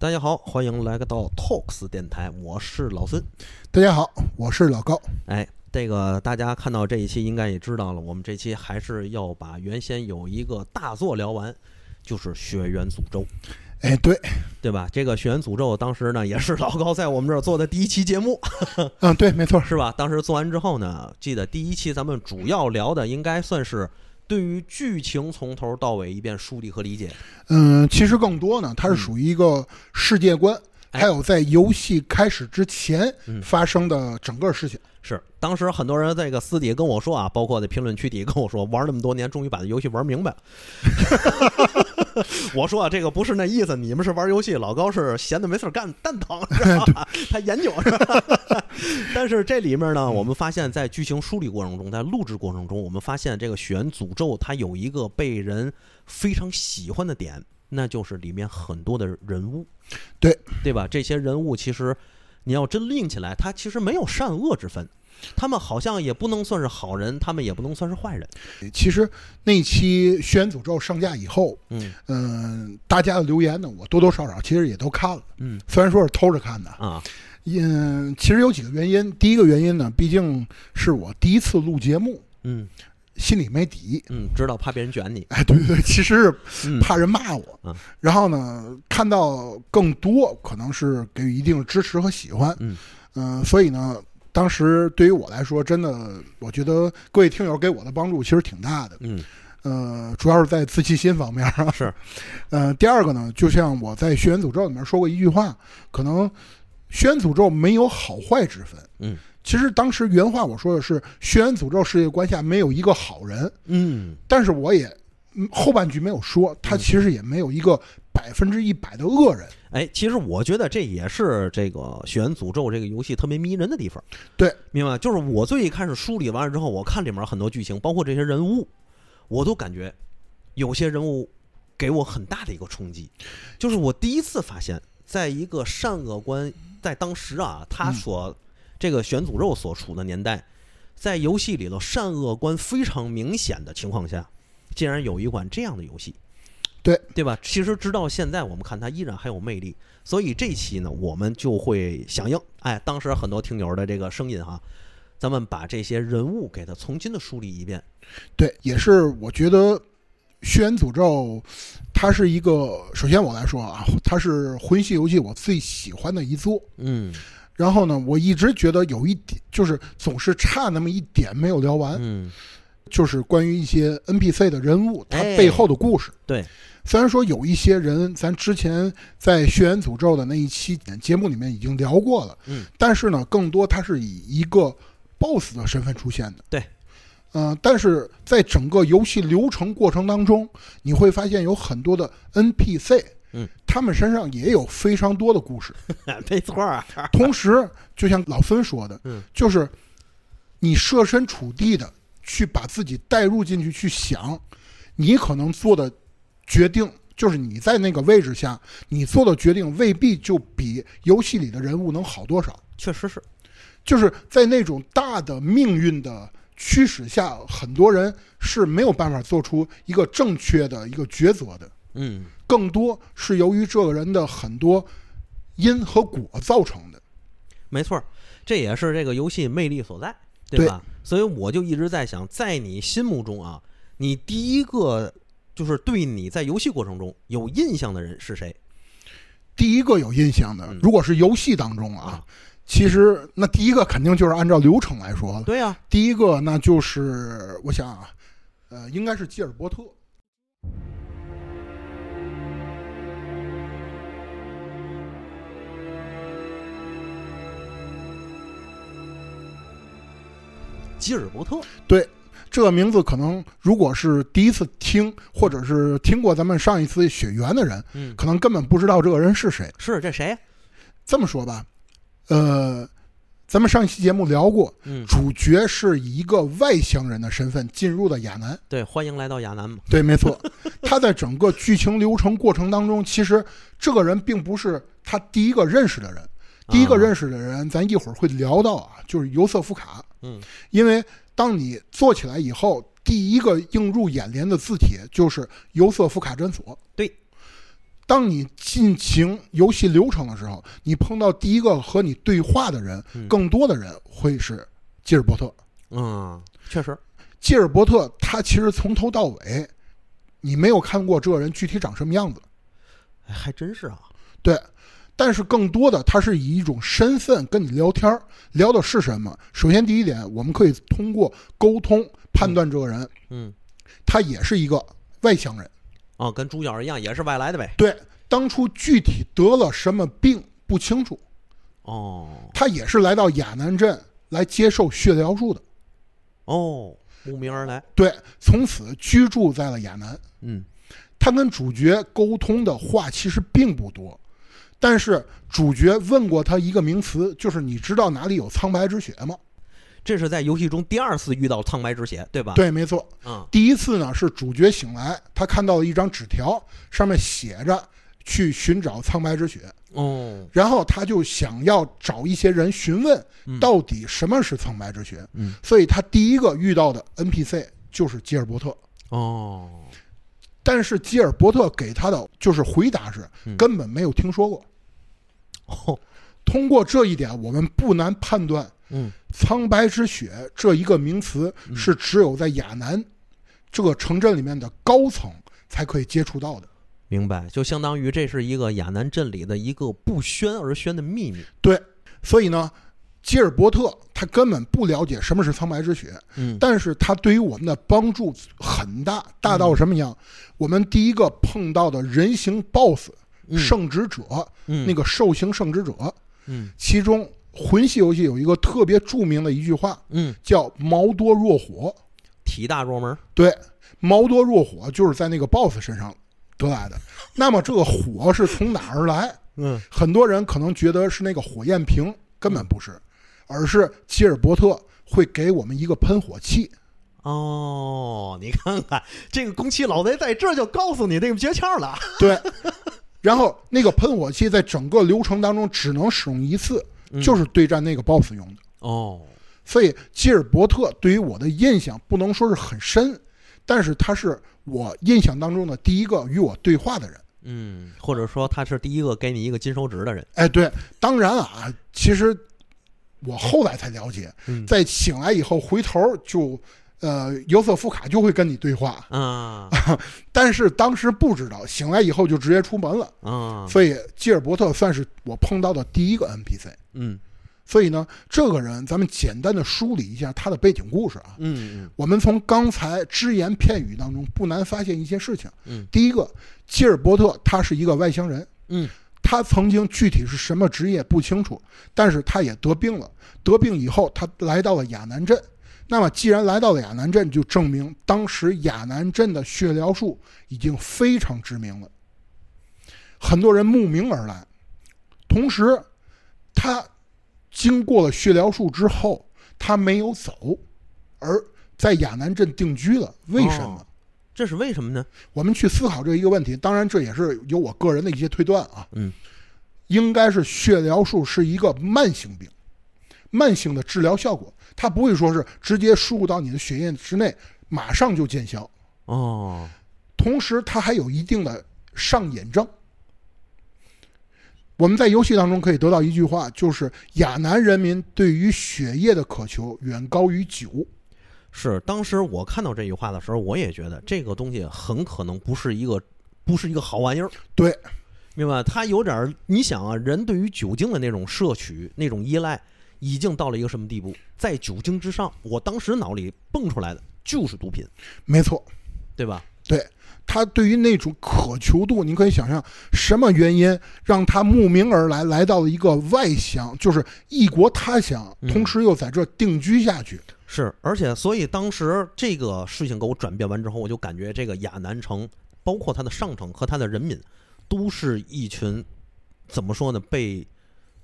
大家好，欢迎来到 Talks 电台，我是老孙。大家好，我是老高。哎，这个大家看到这一期应该也知道了，我们这期还是要把原先有一个大作聊完，就是《血缘诅咒》。哎，对，对吧？这个《血缘诅咒》当时呢，也是老高在我们这儿做的第一期节目。嗯，对，没错，是吧？当时做完之后呢，记得第一期咱们主要聊的应该算是对于剧情从头到尾一遍梳理和理解。嗯，其实更多呢，它是属于一个世界观，还有在游戏开始之前发生的整个事情。是，当时很多人这个私底下跟我说啊，包括在评论区底下跟我说，玩那么多年，终于把这游戏玩明白了。我说啊，这个不是那意思，你们是玩游戏，老高是闲的没事干蛋疼，是吧？他研究是吧？但是这里面呢，我们发现，在剧情梳理过程中，在录制过程中，我们发现这个《血缘诅咒》它有一个被人非常喜欢的点，那就是里面很多的人物，对对吧？这些人物其实你要真拎起来，它其实没有善恶之分。他们好像也不能算是好人，他们也不能算是坏人。其实那期《轩辕诅咒》上架以后，嗯嗯，大家的留言呢，我多多少少其实也都看了。嗯，虽然说是偷着看的啊，嗯，其实有几个原因。第一个原因呢，毕竟是我第一次录节目，嗯，心里没底，嗯，知道怕别人卷你。哎，对对对，其实是怕人骂我。嗯，然后呢，看到更多可能是给予一定的支持和喜欢。嗯嗯，所以呢。当时对于我来说，真的，我觉得各位听友给我的帮助其实挺大的。嗯，呃，主要是在自信心方面啊。是，呃，第二个呢，就像我在《血缘诅咒》里面说过一句话，可能《血缘诅咒》没有好坏之分。嗯，其实当时原话我说的是《血缘诅咒》世界观下没有一个好人。嗯，但是我也后半句没有说，他其实也没有一个百分之一百的恶人。哎，其实我觉得这也是这个《血缘诅咒》这个游戏特别迷人的地方。对，明白？就是我最一开始梳理完了之后，我看里面很多剧情，包括这些人物，我都感觉有些人物给我很大的一个冲击。就是我第一次发现，在一个善恶观在当时啊，他所这个《血缘诅咒》所处的年代，在游戏里头善恶观非常明显的情况下，竟然有一款这样的游戏。对对吧？其实直到现在，我们看它依然很有魅力。所以这期呢，我们就会响应，哎，当时很多听友的这个声音哈，咱们把这些人物给它重新的梳理一遍。对，也是我觉得《血缘诅咒》它是一个，首先我来说啊，它是魂系游戏我最喜欢的一作。嗯。然后呢，我一直觉得有一点，就是总是差那么一点没有聊完。嗯。就是关于一些 NPC 的人物，他背后的故事。对。虽然说有一些人，咱之前在《血缘诅咒》的那一期节目里面已经聊过了，嗯，但是呢，更多他是以一个 BOSS 的身份出现的，对，嗯，但是在整个游戏流程过程当中，你会发现有很多的 NPC，嗯，他们身上也有非常多的故事，没错啊。同时，就像老孙说的，嗯，就是你设身处地的去把自己带入进去，去想你可能做的。决定就是你在那个位置下，你做的决定未必就比游戏里的人物能好多少。确实是，就是在那种大的命运的驱使下，很多人是没有办法做出一个正确的一个抉择的。嗯，更多是由于这个人的很多因和果造成的。没错，这也是这个游戏魅力所在，对吧？所以我就一直在想，在你心目中啊，你第一个。就是对你在游戏过程中有印象的人是谁？第一个有印象的，如果是游戏当中啊，其实那第一个肯定就是按照流程来说了。对呀，第一个那就是我想啊，呃，应该是吉尔伯特。基尔伯特，对。这个名字可能，如果是第一次听，或者是听过咱们上一次血缘的人，嗯，可能根本不知道这个人是谁。是这谁？这么说吧，呃，咱们上一期节目聊过，嗯，主角是以一个外乡人的身份进入的亚南。对，欢迎来到亚南嘛。对，没错。他在整个剧情流程过程当中，其实这个人并不是他第一个认识的人。第一个认识的人，咱一会儿会聊到啊，就是尤瑟夫卡。嗯，因为。当你做起来以后，第一个映入眼帘的字体就是尤瑟夫卡诊所。对，当你进行游戏流程的时候，你碰到第一个和你对话的人，嗯更多的人会是吉尔伯特。嗯，确实，吉尔伯特他其实从头到尾，你没有看过这个人具体长什么样子，哎还真是啊。对。但是更多的，他是以一种身份跟你聊天儿，聊的是什么？首先第一点，我们可以通过沟通判断这个人，嗯，他也是一个外乡人。哦，跟主角一样，也是外来的呗。对，当初具体得了什么病不清楚，哦他也是来到亚南镇来接受血疗术的。哦，慕名而来。对，从此居住在了亚南。嗯他跟主角沟通的话其实并不多，但是主角问过他一个名词，就是你知道哪里有苍白之血吗？这是在游戏中第二次遇到苍白之血，对吧？，对，没错。嗯第一次呢是主角醒来，他看到了一张纸条，上面写着去寻找苍白之血，哦，然后他就想要找一些人询问嗯到底什么是苍白之血，嗯所以他第一个遇到的 NPC 就是吉尔伯特。哦，但是吉尔伯特给他的就是回答是嗯根本没有听说过。哦，通过这一点，我们不难判断，嗯苍白之血这一个名词嗯是只有在亚南这个城镇里面的高层才可以接触到的。明白，就相当于这是一个亚南镇里的一个不宣而宣的秘密。对，所以呢，吉尔伯特他根本不了解什么是苍白之血，嗯但是他对于我们的帮助很大，大到什么样？我们第一个碰到的人形 BOSS 嗯圣职者，嗯那个兽形圣职者，嗯其中魂系游戏有一个特别著名的一句话，嗯，叫“毛多若火体大若门。”。对，毛多若火就是在那个 BOSS 身上得来的。那么这个火是从哪儿来？嗯很多人可能觉得是那个火焰瓶，根本不是，而是吉尔伯特会给我们一个喷火器。哦，你看看这个宫崎老贼在这儿就告诉你这个诀窍了。对，然后那个喷火器在整个流程当中只能使用一次，嗯就是对战那个 BOSS 用的。哦，所以吉尔伯特对于我的印象不能说是很深，但是他是我印象当中的第一个与我对话的人。嗯，或者说他是第一个给你一个金手指的人。哎，对，当然啊，其实我后来才了解，嗯。在醒来以后回头就，呃，尤瑟夫卡就会跟你对话，啊。但是当时不知道，醒来以后就直接出门了。啊，所以吉尔伯特算是我碰到的第一个 NPC。嗯。所以呢，这个人咱们简单的梳理一下他的背景故事啊。嗯嗯。我们从刚才只言片语当中不难发现一些事情。嗯。第一个，吉尔伯特他是一个外乡人，嗯他曾经具体是什么职业不清楚，但是他也得病了。得病以后，他来到了亚南镇。那么，既然来到了亚南镇，就证明当时亚南镇的血疗术已经非常知名了，很多人慕名而来。同时，他经过了血疗术之后，他没有走，而在亚南镇定居了。为什么？哦这是为什么呢？我们去思考这一个问题，当然这也是有我个人的一些推断啊。嗯，应该是血疗术是一个慢性病，慢性的治疗效果，它不会说是直接输入到你的血液之内，马上就见效。哦，同时，它还有一定的上瘾症。我们在游戏当中可以得到一句话，就是亚南人民对于血液的渴求远高于酒。是当时我看到这句话的时候，我也觉得这个东西很可能不是一个不是一个好玩意儿。对，明白？它有点儿，你想啊，人对于酒精的那种摄取、那种依赖，已经到了一个什么地步？在酒精之上，我当时脑里蹦出来的就是毒品，没错，对吧？对他对于那种渴求度，你可以想象什么原因让他慕名而来，来到了一个外乡，就是异国他乡，嗯同时又在这定居下去。是，而且所以当时这个事情给我转变完之后，我就感觉这个亚南城，包括它的上层和它的人民，都是一群怎么说呢？被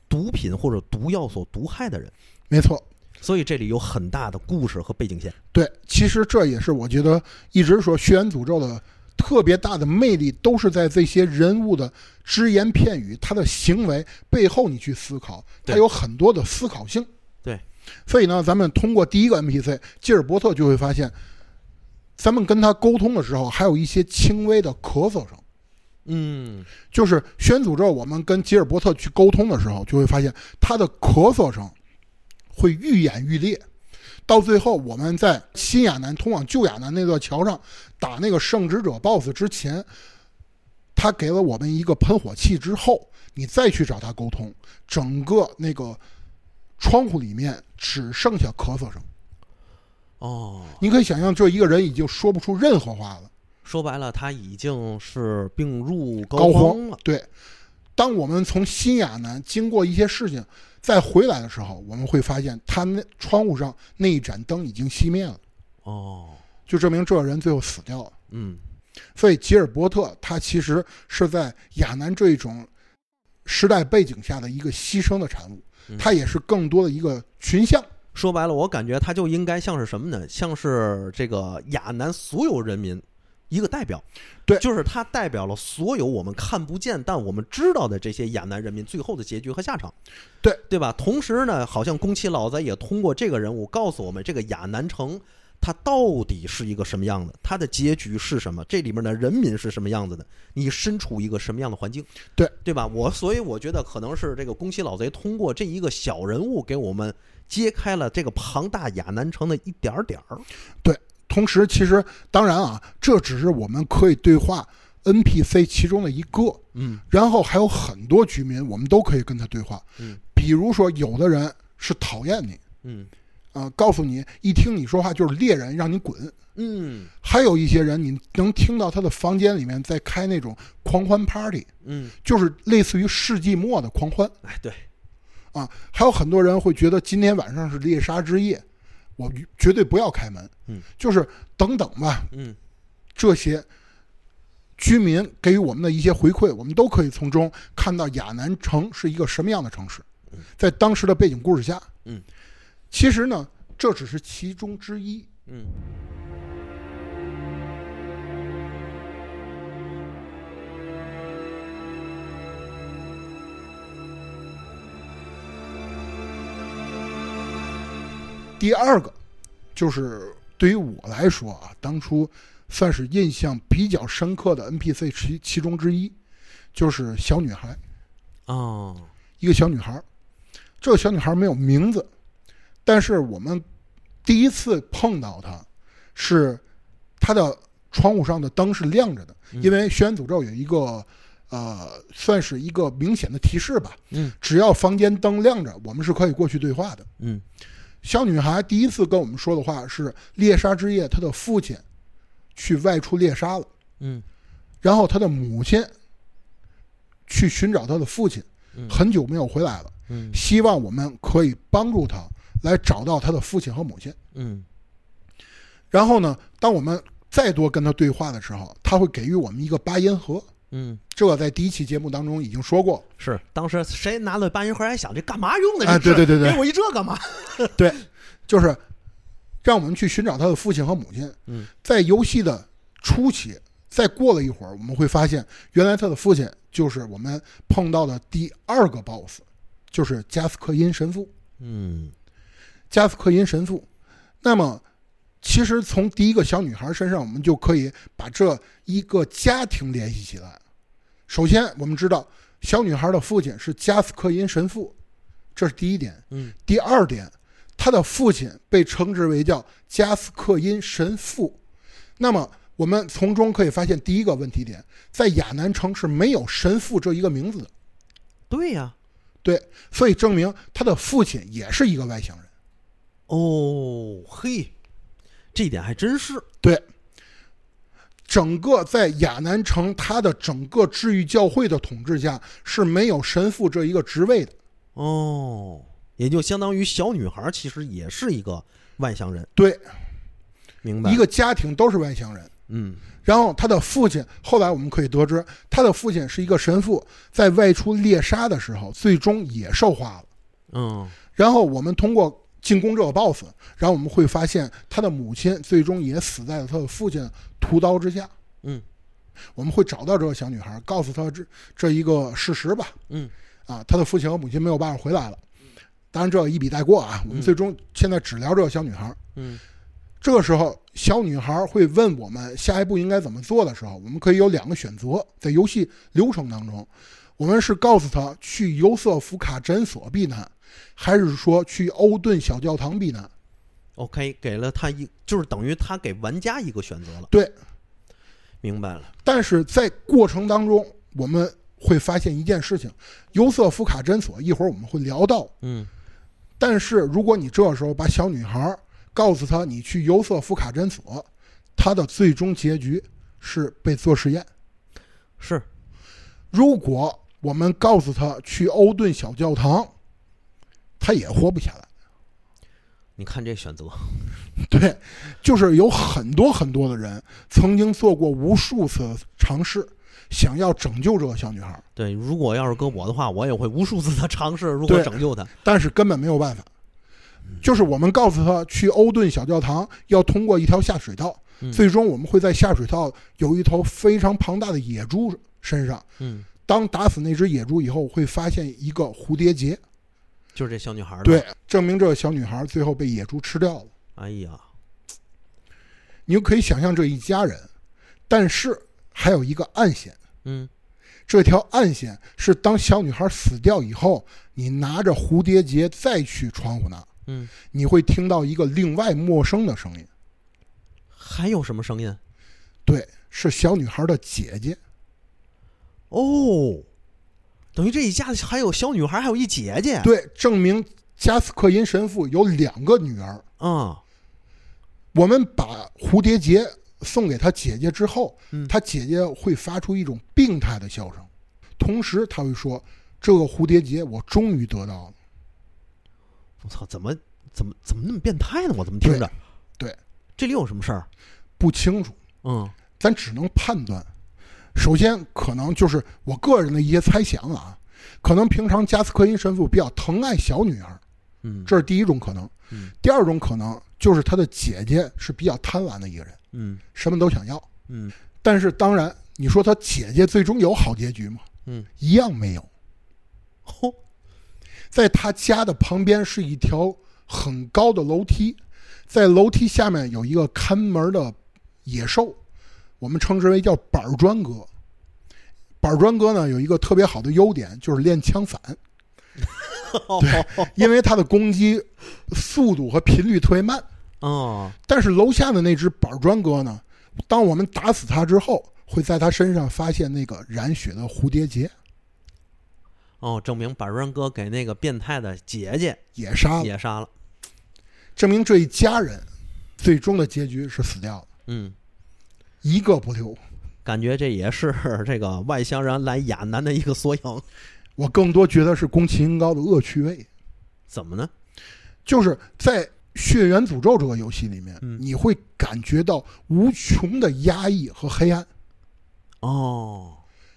毒品或者毒药所毒害的人。没错，所以这里有很大的故事和背景线。对，其实这也是我觉得一直说《血缘诅咒》的特别大的魅力，都是在这些人物的只言片语，他的行为背后你去思考，他有很多的思考性。对，所以呢，咱们通过第一个 NPC 吉尔伯特就会发现，咱们跟他沟通的时候，还有一些轻微的咳嗽声。嗯就是宣诅咒，我们跟吉尔伯特去沟通的时候，就会发现他的咳嗽声会愈演愈烈，到最后我们在新亚南通往旧亚南那座桥上打那个圣职者 BOSS 之前，他给了我们一个喷火器之后，你再去找他沟通，整个那个窗户里面只剩下咳嗽声。哦，你可以想象，这一个人已经说不出任何话了。说白了，他已经是病入膏肓了。对，当我们从新亚南经过一些事情再回来的时候，我们会发现他那窗户上那一盏灯已经熄灭了，哦，就证明这个人最后死掉了。嗯所以吉尔伯特他其实是在亚南这一种时代背景下的一个牺牲的产物嗯，他也是更多的一个群像。说白了，我感觉他就应该像是什么呢？像是这个亚南所有人民一个代表，对就是他代表了所有我们看不见但我们知道的这些亚南人民最后的结局和下场，对对吧？同时呢，好像宫崎老贼也通过这个人物告诉我们，这个亚南城它到底是一个什么样的，它的结局是什么，这里面的人民是什么样子的，你身处一个什么样的环境，对对吧？我所以我觉得可能是这个宫崎老贼通过这一个小人物给我们揭开了这个庞大亚南城的一点儿点儿。对同时，其实当然啊，这只是我们可以对话 NPC 其中的一个。嗯然后还有很多居民，我们都可以跟他对话。嗯，比如说，有的人是讨厌你，嗯啊、告诉你一听你说话就是猎人，让你滚。嗯还有一些人，你能听到他的房间里面在开那种狂欢 party，嗯，就是类似于世纪末的狂欢哎，对，啊。还有很多人会觉得今天晚上是猎杀之夜，我绝对不要开门。嗯，就是等等吧，嗯这些居民给予我们的一些回馈，我们都可以从中看到亚南城是一个什么样的城市。在当时的背景故事下，嗯，其实呢，这只是其中之一。嗯第二个，就是对于我来说啊，当初算是印象比较深刻的 NPC 其其中之一，就是小女孩，哦，一个小女孩。这个小女孩没有名字，但是我们第一次碰到她，是她的窗户上的灯是亮着的，嗯。因为轩辕诅咒有一个呃，算是一个明显的提示吧，嗯。只要房间灯亮着，我们是可以过去对话的。嗯。小女孩第一次跟我们说的话是：猎杀之夜，她的父亲去外出猎杀了，嗯。然后她的母亲去寻找她的父亲，嗯。很久没有回来了，嗯。希望我们可以帮助她来找到他的父亲和母亲。嗯然后呢，当我们再多跟他对话的时候，他会给予我们一个八音盒，嗯，这个在第一期节目当中已经说过。是当时谁拿了八音盒还想这干嘛用的？哎这是对对对对给我一这干嘛？对，就是让我们去寻找他的父亲和母亲。嗯，在游戏的初期，再过了一会儿，我们会发现，原来他的父亲就是我们碰到的第二个 BOSS，就是加斯克因神父。嗯加斯克因神父。那么，其实从第一个小女孩身上，我们就可以把这一个家庭联系起来。首先，我们知道小女孩的父亲是加斯克因神父，这是第一点。嗯第二点，他的父亲被称之为叫加斯克因神父。那么，我们从中可以发现第一个问题点，在亚南城是没有神父这一个名字的。对呀、对，所以证明他的父亲也是一个外乡人。哦嘿，这一点还真是。对，整个在亚南城，他的整个治愈教会的统治下是没有神父这一个职位的。哦，也就相当于小女孩其实也是一个外乡人，对，明白？一个家庭都是外乡人。嗯然后他的父亲，后来我们可以得知，他的父亲是一个神父，在外出猎杀的时候，最终也受化了。嗯然后我们通过进攻这个 BOSS，然后我们会发现他的母亲最终也死在了他的父亲屠刀之下。嗯我们会找到这个小女孩，告诉她这这一个事实吧。嗯啊，他的父亲和母亲没有办法回来了。当然，这个一笔带过啊。我们最终现在只聊这个小女孩。嗯这个时候，小女孩会问我们下一步应该怎么做的时候，我们可以有两个选择，在游戏流程当中，我们是告诉她去尤瑟夫卡诊所避难，还是说去欧顿小教堂避难？OK，给了他一，就是等于他给玩家一个选择了。对，明白了。但是在过程当中，我们会发现一件事情：尤瑟夫卡诊所，一会儿我们会聊到。嗯但是如果你这时候把小女孩告诉她你去尤瑟夫卡诊所，她的最终结局是被做实验。是，如果我们告诉他去欧顿小教堂，她也活不下来。你看这选择，对，就是有很多很多的人曾经做过无数次尝试，想要拯救这个小女孩，对，如果要是搁我的话，我也会无数次的尝试如何对拯救她。但是根本没有办法。就是我们告诉她去欧顿小教堂要通过一条下水道，嗯最终我们会在下水道有一头非常庞大的野猪身上。嗯，当打死那只野猪以后，会发现一个蝴蝶结，就是这小女孩儿。，对，证明这个小女孩最后被野猪吃掉了。哎呀，你就可以想象这一家人，但是还有一个暗线。嗯这条暗线是当小女孩死掉以后，你拿着蝴蝶结再去窗户那，嗯，你会听到一个另外陌生的声音。还有什么声音？对，是小女孩的姐姐。哦，等于这一家子还有小女孩，还有一姐姐。对，证明加斯克因神父有两个女儿。啊，我们把蝴蝶结送给他姐姐之后，嗯他姐姐会发出一种病态的笑声，同时他会说：“这个蝴蝶结我终于得到了。我操，怎么怎么怎么那么变态呢？我怎么听着？对对这里有什么事儿？”不清楚，嗯咱只能判断。首先，可能就是我个人的一些猜想啊，可能平常加斯科因神父比较疼爱小女儿，嗯，这是第一种可能。嗯第二种可能就是他的姐姐是比较贪婪的一个人，嗯什么都想要。嗯但是当然，你说他姐姐最终有好结局吗？嗯，一样没有。嚯，在他家的旁边是一条很高的楼梯，在楼梯下面有一个看门的野兽，我们称之为叫板砖哥。板砖哥呢有一个特别好的优点，就是练枪反，因为他的攻击速度和频率特别慢。哦，但是楼下的那只板砖哥呢，当我们打死他之后，会在他身上发现那个染血的蝴蝶结，哦，证明板砖哥给那个变态的姐姐也杀了，也杀了。证明这一家人最终的结局是死掉的，嗯，一个不留。感觉这也是 这个外乡人来亚南的一个缩影。我更多觉得是宫崎英高的恶趣味，怎么呢？就是在《血缘诅咒》这个游戏里面，嗯你会感觉到无穷的压抑和黑暗。哦，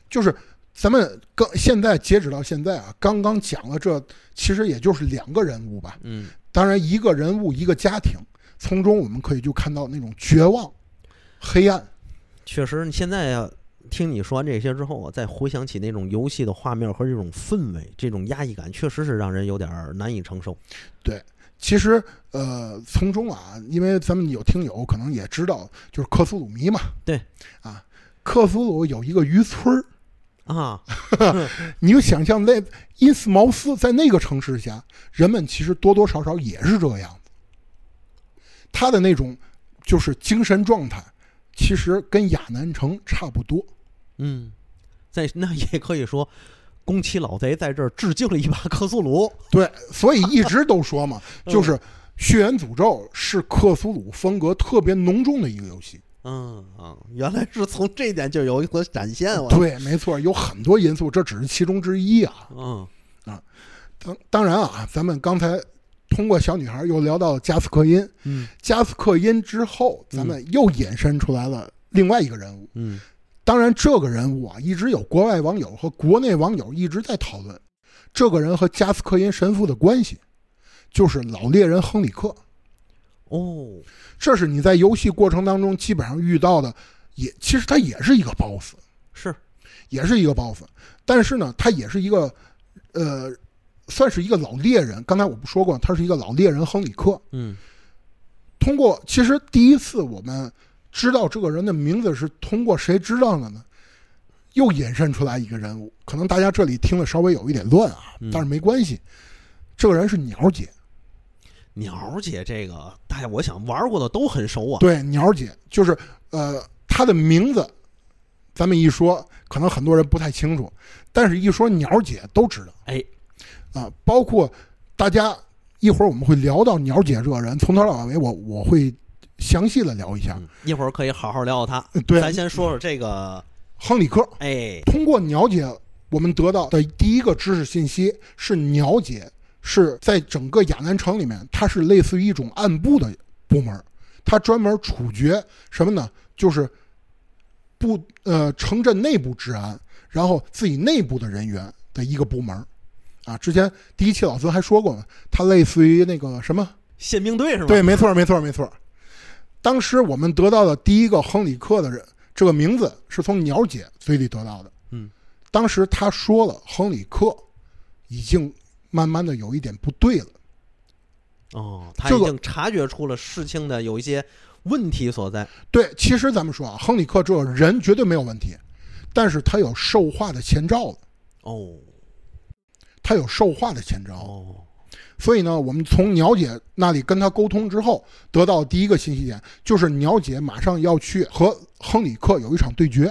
就是咱们刚现在截止到现在啊，刚刚讲了这，其实也就是两个人物吧。嗯当然，一个人物一个家庭，从中我们可以就看到那种绝望、黑暗。确实，你现在呀，听你说完这些之后，我再回想起那种游戏的画面和这种氛围，这种压抑感，确实是让人有点儿难以承受。对其实，呃，从中啊，因为咱们有听友可能也知道，就是克苏鲁迷嘛。对。啊，克苏鲁有一个渔村儿，啊，你就想象那因斯茅斯在那个城市下，人们其实多多少少也是这个样子。他的那种就是精神状态，其实跟亚南城差不多。嗯，在那也可以说，宫崎老贼在这儿致敬了一把克苏鲁。对，所以一直都说嘛，嗯就是《血缘诅咒》是克苏鲁风格特别浓重的一个游戏。嗯啊，原来是从这点就有所展现。我，对，没错，有很多因素，这只是其中之一啊。嗯啊当当然啊，咱们刚才通过小女孩又聊到加斯克因，嗯。加斯克因之后，咱们又衍生出来了另外一个人物。嗯。当然，这个人物啊，一直有国外网友和国内网友一直在讨论，这个人和加斯克因神父的关系，就是老猎人亨里克。哦，这是你在游戏过程当中基本上遇到的，也其实他也是一个 BOSS，是，也是一个 BOSS，但是呢，他也是一个，呃，算是一个老猎人。刚才我不说过，他是一个老猎人亨里克。嗯通过其实第一次我们知道这个人的名字是通过谁知道的呢？又引申出来一个人物，可能大家这里听的稍微有一点乱啊，但是没关系，这个人是鸟姐。鸟姐这个大家我想玩过的都很熟啊。对，鸟姐就是呃，她的名字，咱们一说，可能很多人不太清楚，但是一说鸟姐都知道。哎，啊，包括大家一会儿我们会聊到鸟姐这个人，从头到尾我我会详细的聊一下。一会儿可以好好聊聊她。对，咱先说说这个亨里克。哎，通过鸟姐，我们得到的第一个知识信息是鸟姐。是在整个亚南城里面，它是类似于一种暗部的部门，它专门处决什么呢？就是部呃城镇内部治安，然后自己内部的人员的一个部门，啊，之前第一期老孙还说过嘛，它类似于那个什么宪兵队是吧？对，没错，没错，没错。当时我们得到的第一个亨里克的人，这个名字是从鸟姐嘴里得到的。嗯，当时他说了，亨里克已经。慢慢的有一点不对了，哦，他已经察觉出了事情的有一些问题所在。对，其实咱们说啊，亨里克这个人绝对没有问题，但是他有兽化的前兆了。哦，他有兽化的前兆。哦，所以呢，我们从鸟姐那里跟他沟通之后，得到第一个信息点就是鸟姐马上要去和亨里克有一场对决，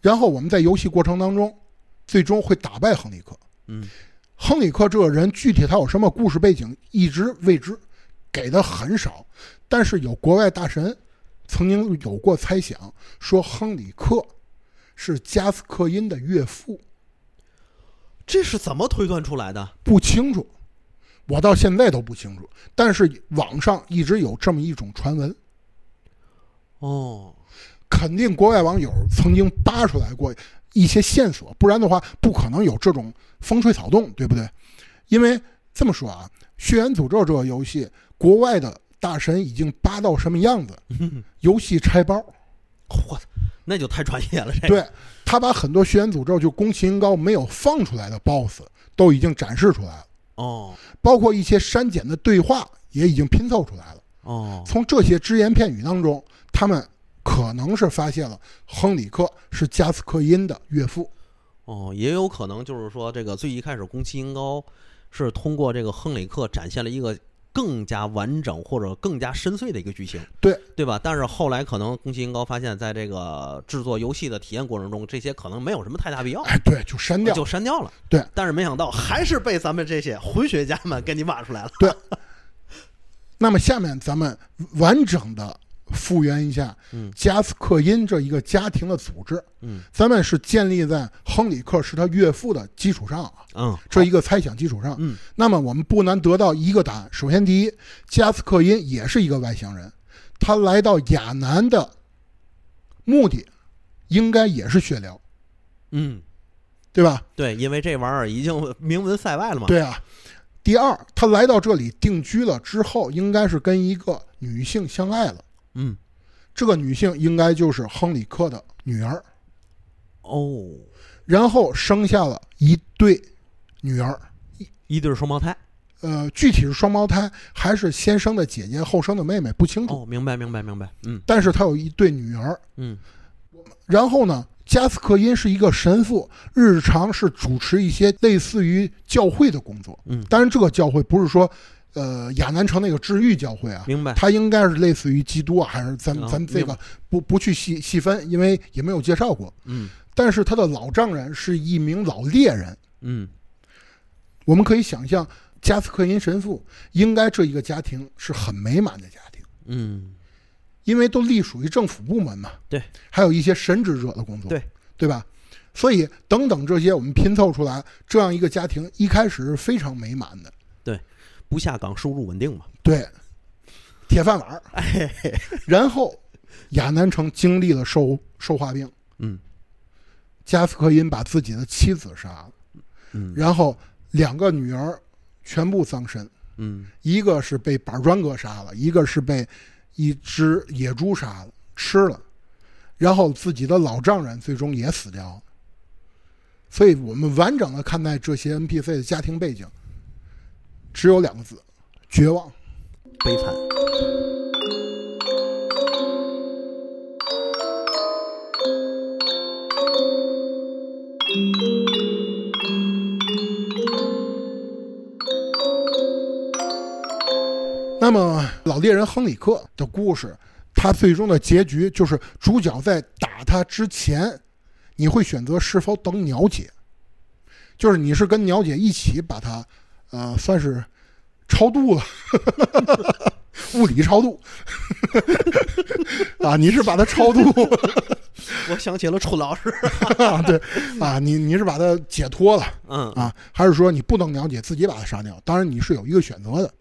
然后我们在游戏过程当中，最终会打败亨里克。嗯。亨里克这个人具体他有什么故事背景一直未知，给的很少。但是有国外大神曾经有过猜想，说亨里克是加斯克因的岳父。这是怎么推断出来的？不清楚，我到现在都不清楚。但是网上一直有这么一种传闻。哦，肯定国外网友曾经扒出来过一些线索，不然的话不可能有这种。风吹草动，对不对？因为这么说啊，《血缘诅咒》这个游戏，国外的大神已经扒到什么样子？游戏拆包，嚯，那就太专业了。这对他把很多《血缘诅咒》就宫崎英高没有放出来的 BOSS 都已经展示出来了。哦，包括一些删减的对话也已经拼凑出来了。哦，从这些只言片语当中，他们可能是发现了亨里克是加斯克因的岳父。哦，也有可能就是说，这个最一开始宫崎英高是通过这个亨里克展现了一个更加完整或者更加深邃的一个剧情，对对吧？但是后来可能宫崎英高发现，在这个制作游戏的体验过程中，这些可能没有什么太大必要，哎，对，就删掉，就删掉了。对，但是没想到还是被咱们这些混学家们给你挖出来了。对，那么下面咱们完整的。复原一下，加斯克因这一个家庭的组织，嗯，咱们是建立在亨里克是他岳父的基础上啊，嗯，这一个猜想基础上，嗯，那么我们不难得到一个答案。首先，第一，加斯克因也是一个外乡人，他来到亚南的目的应该也是血疗，嗯，对吧？对，因为这玩意儿已经名闻塞外了嘛。对啊。第二，他来到这里定居了之后，应该是跟一个女性相爱了。嗯，这个女性应该就是亨里克的女儿，哦，然后生下了一对女儿，一一对双胞胎，呃，具体是双胞胎还是先生的姐姐后生的妹妹不清楚。哦，明白明白明白，嗯，但是他有一对女儿，嗯，然后呢，加斯克因是一个神父，日常是主持一些类似于教会的工作，嗯，当然这个教会不是说。呃，亚南城那个治愈教会啊，明白？他应该是类似于基督啊，还是咱咱这个不不去细细分，因为也没有介绍过。嗯，但是他的老丈人是一名老猎人。嗯，我们可以想象，加斯克因神父应该这一个家庭是很美满的家庭。嗯，因为都隶属于政府部门嘛。对，还有一些神职者的工作。对，对吧？所以等等这些，我们拼凑出来这样一个家庭，一开始是非常美满的。不下岗，收入稳定嘛？对，铁饭碗儿。哎，然后亚南城经历了兽兽化病，嗯，加斯科因把自己的妻子杀了，嗯，然后两个女儿全部丧身，嗯，一个是被板砖哥杀了，一个是被一只野猪杀了吃了，然后自己的老丈人最终也死掉了。所以我们完整的看待这些 NPC 的家庭背景。只有两个字，绝望、悲惨。那么老猎人亨里克的故事，它最终的结局就是主角在打他之前，你会选择是否等鸟姐，就是你是跟鸟姐一起把他。呃，算是超度了，物理超度啊，你是把它超度 我想起了楚老师，啊，对啊，你你是把他解脱了。嗯啊，还是说你不能了解自己把它杀掉？当然你是有一个选择的。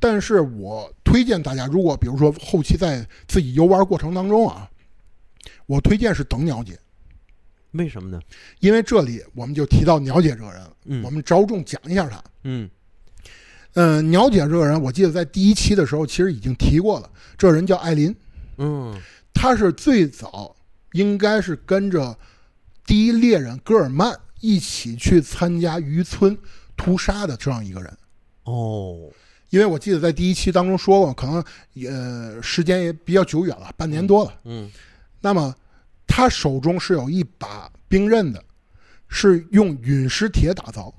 但是我推荐大家，如果比如说后期在自己游玩过程当中啊，我推荐是等鸟姐，为什么呢？因为这里我们就提到鸟姐这个人我们着重讲一下她。嗯嗯、鸟姐这个人，我记得在第一期的时候其实已经提过了，这人叫艾琳，嗯她是最早应该是跟着第一猎人戈尔曼一起去参加渔村屠杀的这样一个人。哦，因为我记得在第一期当中说过，可能呃时间也比较久远了，半年多了。嗯那么他手中是有一把兵刃的，是用陨石铁打造。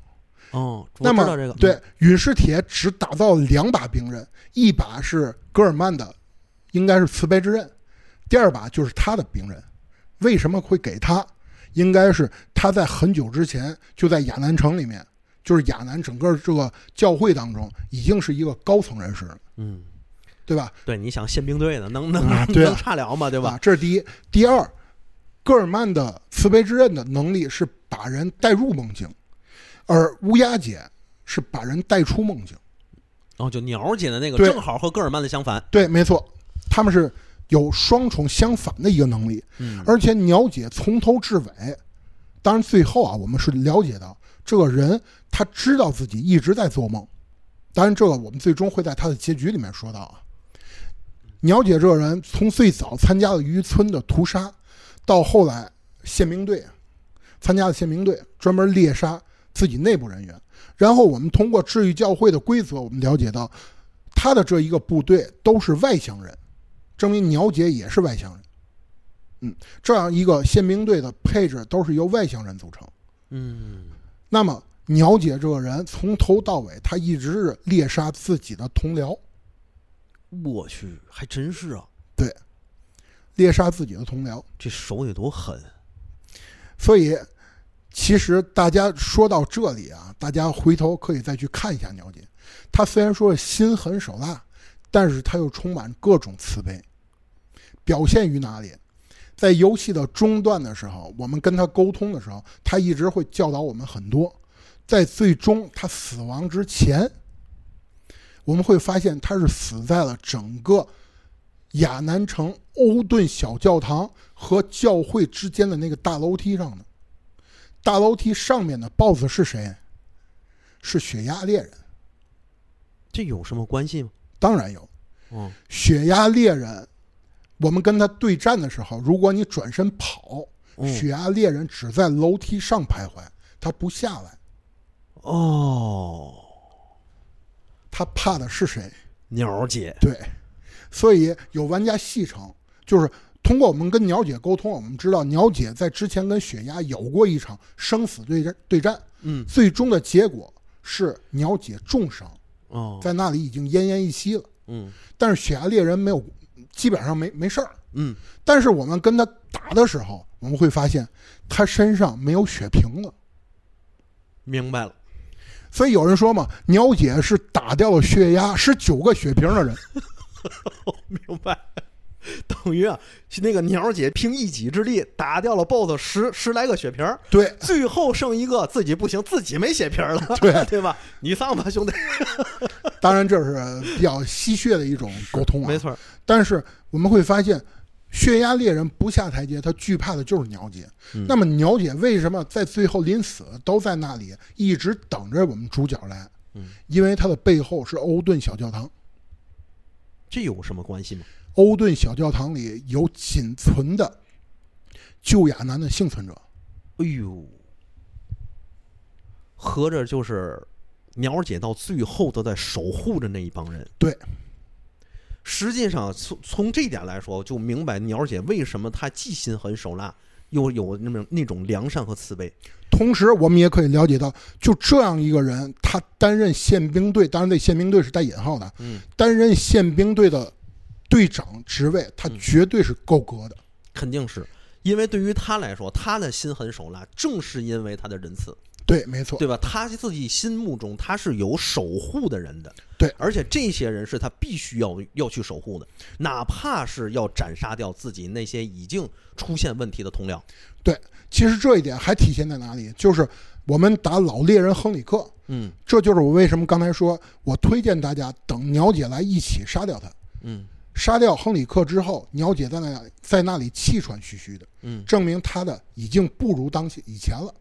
哦，我那么知道这个对，陨石铁只打造了两把兵刃，一把是戈尔曼的，应该是慈悲之刃，第二把就是他的兵刃。为什么会给他？应该是他在很久之前就在亚南城里面，就是亚南整个这个教会当中，已经是一个高层人士了，嗯，对吧？对，你想宪兵队的能能能差了吗？对吧？啊，这是第一。第二，戈尔曼的慈悲之刃的能力是把人带入梦境，而乌鸦姐是把人带出梦境。哦，就鸟姐的那个对正好和戈尔曼的相反。对，没错，他们是有双重相反的一个能力。嗯而且鸟姐从头至尾，当然最后啊，我们是了解到这个人他知道自己一直在做梦。当然，这个我们最终会在他的结局里面说到啊。鸟姐这个人从最早参加了渔村的屠杀，到后来宪兵队参加了宪兵队，专门猎杀自己内部人员。然后我们通过治愈教会的规则，我们了解到他的这一个部队都是外乡人，证明鸟姐也是外乡人。嗯，这样一个宪兵队的配置都是由外乡人组成。嗯那么鸟姐这个人从头到尾，他一直是猎杀自己的同僚，我去，还真是啊，猎杀自己的同僚。这手得多狠。所以，其实大家说到这里啊，大家回头可以再去看一下鸟姐。她虽然说是心狠手辣，但是她又充满各种慈悲。表现于哪里？在游戏的中段的时候，我们跟她沟通的时候，她一直会教导我们很多。在最终她死亡之前，我们会发现她是死在了整个亚南城欧顿小教堂和教会之间的那个大楼梯上呢。大楼梯上面的 BOSS 是谁？是血压猎人。这有什么关系吗？当然有，嗯血压猎人，我们跟他对战的时候，如果你转身跑，嗯血压猎人只在楼梯上徘徊，他不下来。哦，他怕的是谁？鸟姐。对，所以有玩家戏称，就是通过我们跟鸟姐沟通，我们知道鸟姐在之前跟雪鸭有过一场生死对战，对战，嗯最终的结果是鸟姐重伤，哦在那里已经奄奄一息了。嗯但是雪鸭猎人没有，基本上没没事儿。嗯但是我们跟他打的时候，我们会发现他身上没有血瓶了。明白了。所以有人说嘛，鸟姐是打掉了血压十九个血瓶的人。明白。等于啊，那个鸟姐凭一己之力打掉了 BOSS 十十来个血瓶儿，对，最后剩一个自己不行，自己没血瓶儿了，对对吧？你上吧，兄弟。当然这是比较吸血的一种沟通啊。没错儿。但是我们会发现，血压猎人不下台阶，他惧怕的就是鸟姐。嗯那么鸟姐为什么在最后临死都在那里一直等着我们主角来？嗯因为他的背后是欧顿小教堂。这有什么关系吗？欧顿小教堂里有仅存的旧亚男的幸存者。哎呦，合着就是鸟姐到最后都在守护着那一帮人。对，实际上从从这点来说，就明白鸟姐为什么她既心狠手辣，又有那么那种良善和慈悲。同时，我们也可以了解到，就这样一个人，他担任宪兵队，当然这宪兵队是带引号的，嗯，担任宪兵队的队长职位，他嗯绝对是够格的。肯定是因为对于他来说，他的心狠手辣，正是因为他的仁慈，对，没错，对吧？他自己心目中他是有守护的人的，对而且这些人是他必须要要去守护的，哪怕是要斩杀掉自己那些已经出现问题的同僚。对其实这一点还体现在哪里？就是我们打老猎人亨里克，嗯这就是我为什么刚才说我推荐大家等鸟姐来一起杀掉他。嗯杀掉亨里克之后，鸟姐在那里在那里气喘吁吁的，嗯证明她的已经不如当以前了。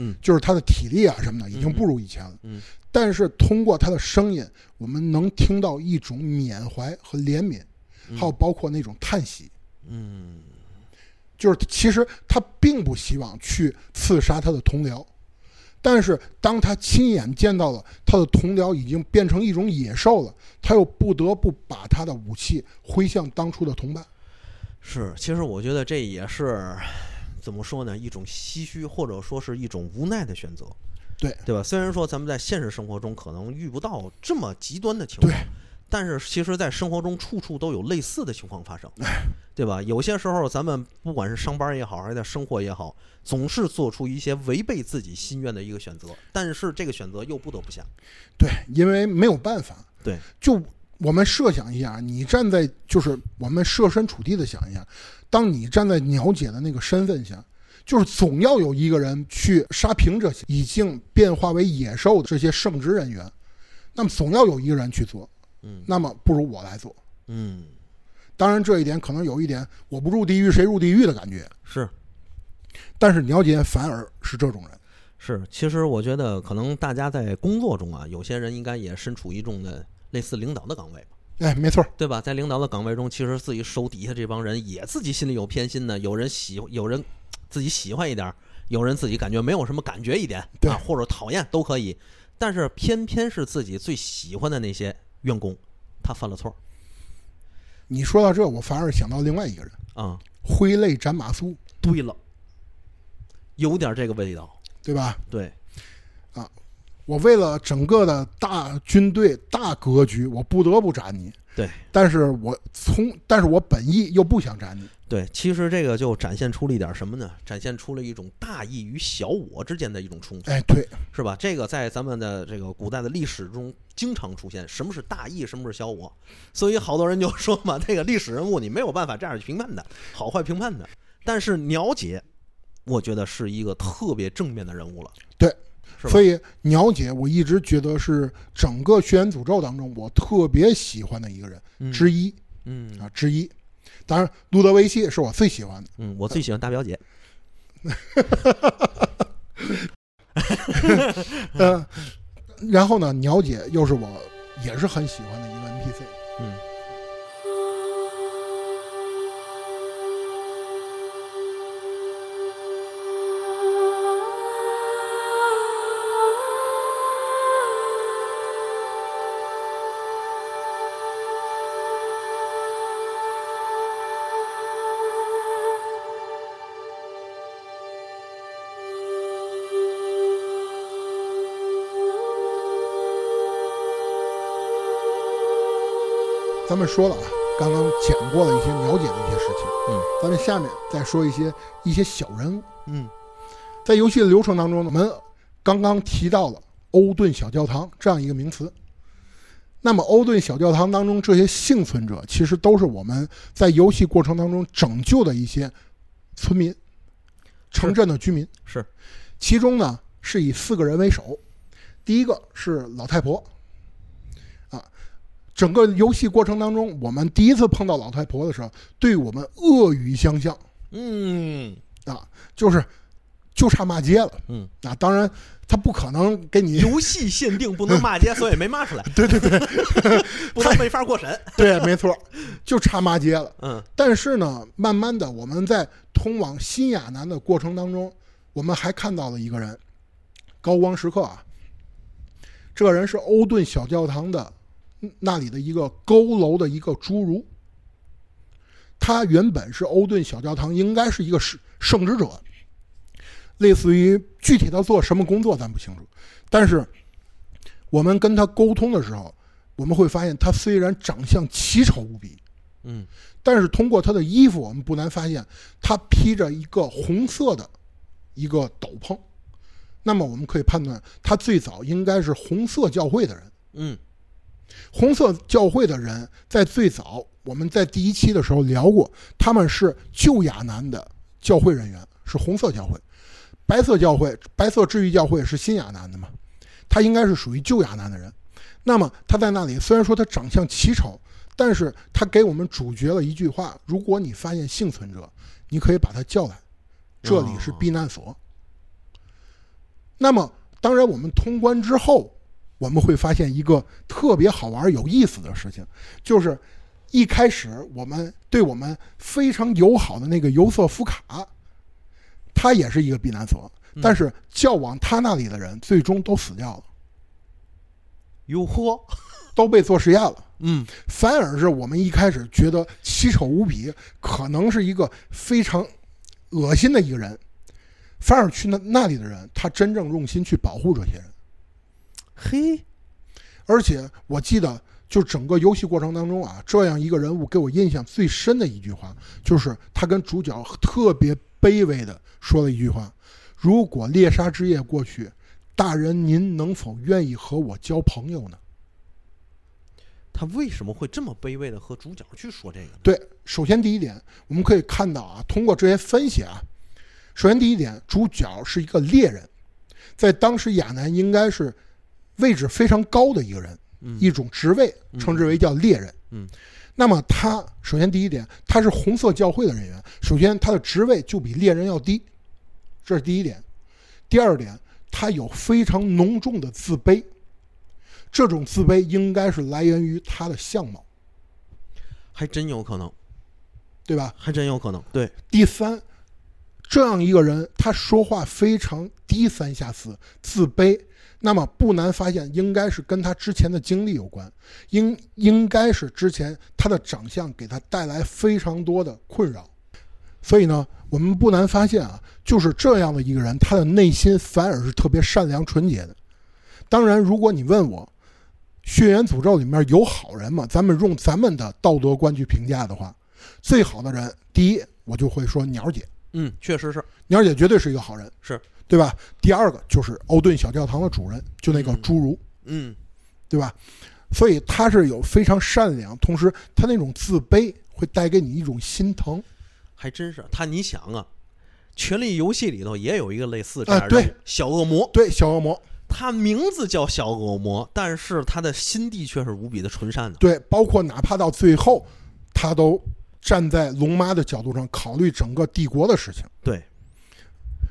嗯就是他的体力啊什么的已经不如以前了。嗯但是通过他的声音，我们能听到一种缅怀和怜悯，还有包括那种叹息。嗯就是其实他并不希望去刺杀他的同僚，但是当他亲眼见到了他的同僚已经变成一种野兽了，他又不得不把他的武器挥向当初的同伴。是，其实我觉得这也是怎么说呢？一种唏嘘，或者说是一种无奈的选择，对对吧？虽然说咱们在现实生活中可能遇不到这么极端的情况对，但是其实，在生活中处处都有类似的情况发生，哎对吧？有些时候咱们不管是上班也好，还是在生活也好，总是做出一些违背自己心愿的一个选择，但是这个选择又不得不下。对，因为没有办法。对，就我们设想一下，你站在就是我们设身处地的想一下，当你站在鸟姐的那个身份下，就是总要有一个人去杀平这些已经变化为野兽的这些圣职人员，那么总要有一个人去做，嗯那么不如我来做。嗯，当然，这一点可能有一点我不入地狱谁入地狱的感觉，是。但是鸟姐反而是这种人。是，其实我觉得可能大家在工作中啊，有些人应该也身处一种的类似领导的岗位。吧，哎，没错，对吧？在领导的岗位中，其实自己手底下这帮人也自己心里有偏心的，有人喜，有人自己喜欢一点儿，有人自己感觉没有什么感觉一点对。啊，或者讨厌都可以，但是偏偏是自己最喜欢的那些员工，他犯了错儿。你说到这，我反而想到另外一个人，啊、挥泪斩马谡，对了，有点这个味道，对吧？对，啊我为了整个的大军队、大格局，我不得不斩你。对，但是我从，但是我本意又不想斩你。对，其实这个就展现出了一点什么呢？展现出了一种大义与小我之间的一种冲突，哎，对，是吧？这个在咱们的这个古代的历史中经常出现。什么是大义，什么是小我？所以好多人就说嘛，这个历史人物你没有办法这样去评判的，好坏评判的。但是鸟姐，我觉得是一个特别正面的人物了。对，所以鸟姐，我一直觉得是整个《轩辕诅咒》当中我特别喜欢的一个人嗯之一、嗯啊，之一。当然，路德维希是我最喜欢的。嗯，我最喜欢大表姐。呃，然后呢，鸟姐又是我也是很喜欢的一个 NPC。嗯咱们说了啊，刚刚讲过了一些了解的一些事情，嗯，咱们下面再说一些一些小人物。嗯。在游戏的流程当中呢，我们刚刚提到了欧顿小教堂这样一个名词。那么，欧顿小教堂当中这些幸存者，其实都是我们在游戏过程当中拯救的一些村民、城镇的居民。是，其中呢是以四个人为首，第一个是老太婆，啊，整个游戏过程当中，我们第一次碰到老太婆的时候，对我们恶语相向，嗯啊，就是就差骂街了。嗯，啊，当然他不可能给你 游戏限定不能骂街，所以没骂出来。对对对 不能没法过审。对，没错，就差骂街了。嗯但是呢，慢慢的，我们在通往新亚南的过程当中，我们还看到了一个人，高光时刻啊。这个人是欧顿小教堂的那里的一个佝偻的一个侏儒。他原本是欧顿小教堂应该是一个圣圣职者，类似于具体他做什么工作咱不清楚，但是我们跟他沟通的时候，我们会发现他虽然长相奇丑无比，嗯，但是通过他的衣服，我们不难发现他披着一个红色的一个斗篷，那么我们可以判断他最早应该是红色教会的人。嗯，红色教会的人在最早我们在第一期的时候聊过，他们是旧亚南的教会人员，是红色教会；白色教会、白色治愈教会是新亚南的嘛，他应该是属于旧亚南的人。那么他在那里，虽然说他长相奇丑，但是他给我们主角了一句话：如果你发现幸存者，你可以把他叫来，这里是避难所。那么，当然我们通关之后。我们会发现一个特别好玩、有意思的事情，就是一开始我们对我们非常友好的那个尤瑟夫卡，他也是一个避难所，但是叫往他那里的人最终都死掉了，哟呵，都被做实验了。嗯，反而是我们一开始觉得奇丑无比，可能是一个非常恶心的一个人，反而去那那里的人，他真正用心去保护这些人。嘿，而且我记得，就整个游戏过程当中啊，这样一个人物给我印象最深的一句话，就是他跟主角特别卑微的说了一句话：“如果猎杀之夜过去，大人您能否愿意和我交朋友呢？”他为什么会这么卑微的和主角去说这个？对，首先第一点，我们可以看到啊，通过这些分析啊，首先第一点，主角是一个猎人，在当时亚南应该是。位置非常高的一个人，一种职位，称之为叫猎人。嗯，那么他首先第一点，他是红色教会的人员，首先他的职位就比猎人要低，这是第一点。第二点，他有非常浓重的自卑，这种自卑应该是来源于他的相貌，还真有可能，对吧？还真有可能。对，第三，这样一个人，他说话非常低三下四，自卑。那么不难发现，应该是跟他之前的经历有关，应应该是之前他的长相给他带来非常多的困扰，所以呢，我们不难发现啊，就是这样的一个人，他的内心反而是特别善良纯洁的。当然，如果你问我，《血缘诅咒》里面有好人吗？咱们用咱们的道德观去评价的话，最好的人，第一，我就会说鸟姐，嗯，确实是，鸟姐绝对是一个好人，是。对吧？第二个就是欧顿小教堂的主人，就那个侏儒，嗯，对吧？所以他是有非常善良，同时他那种自卑会带给你一种心疼。还真是他，你想啊，《权力游戏》里头也有一个类似这样的对小恶魔，对小恶魔，他名字叫小恶魔，但是他的心地却是无比的纯善的。对，包括哪怕到最后，他都站在龙妈的角度上考虑整个帝国的事情。对。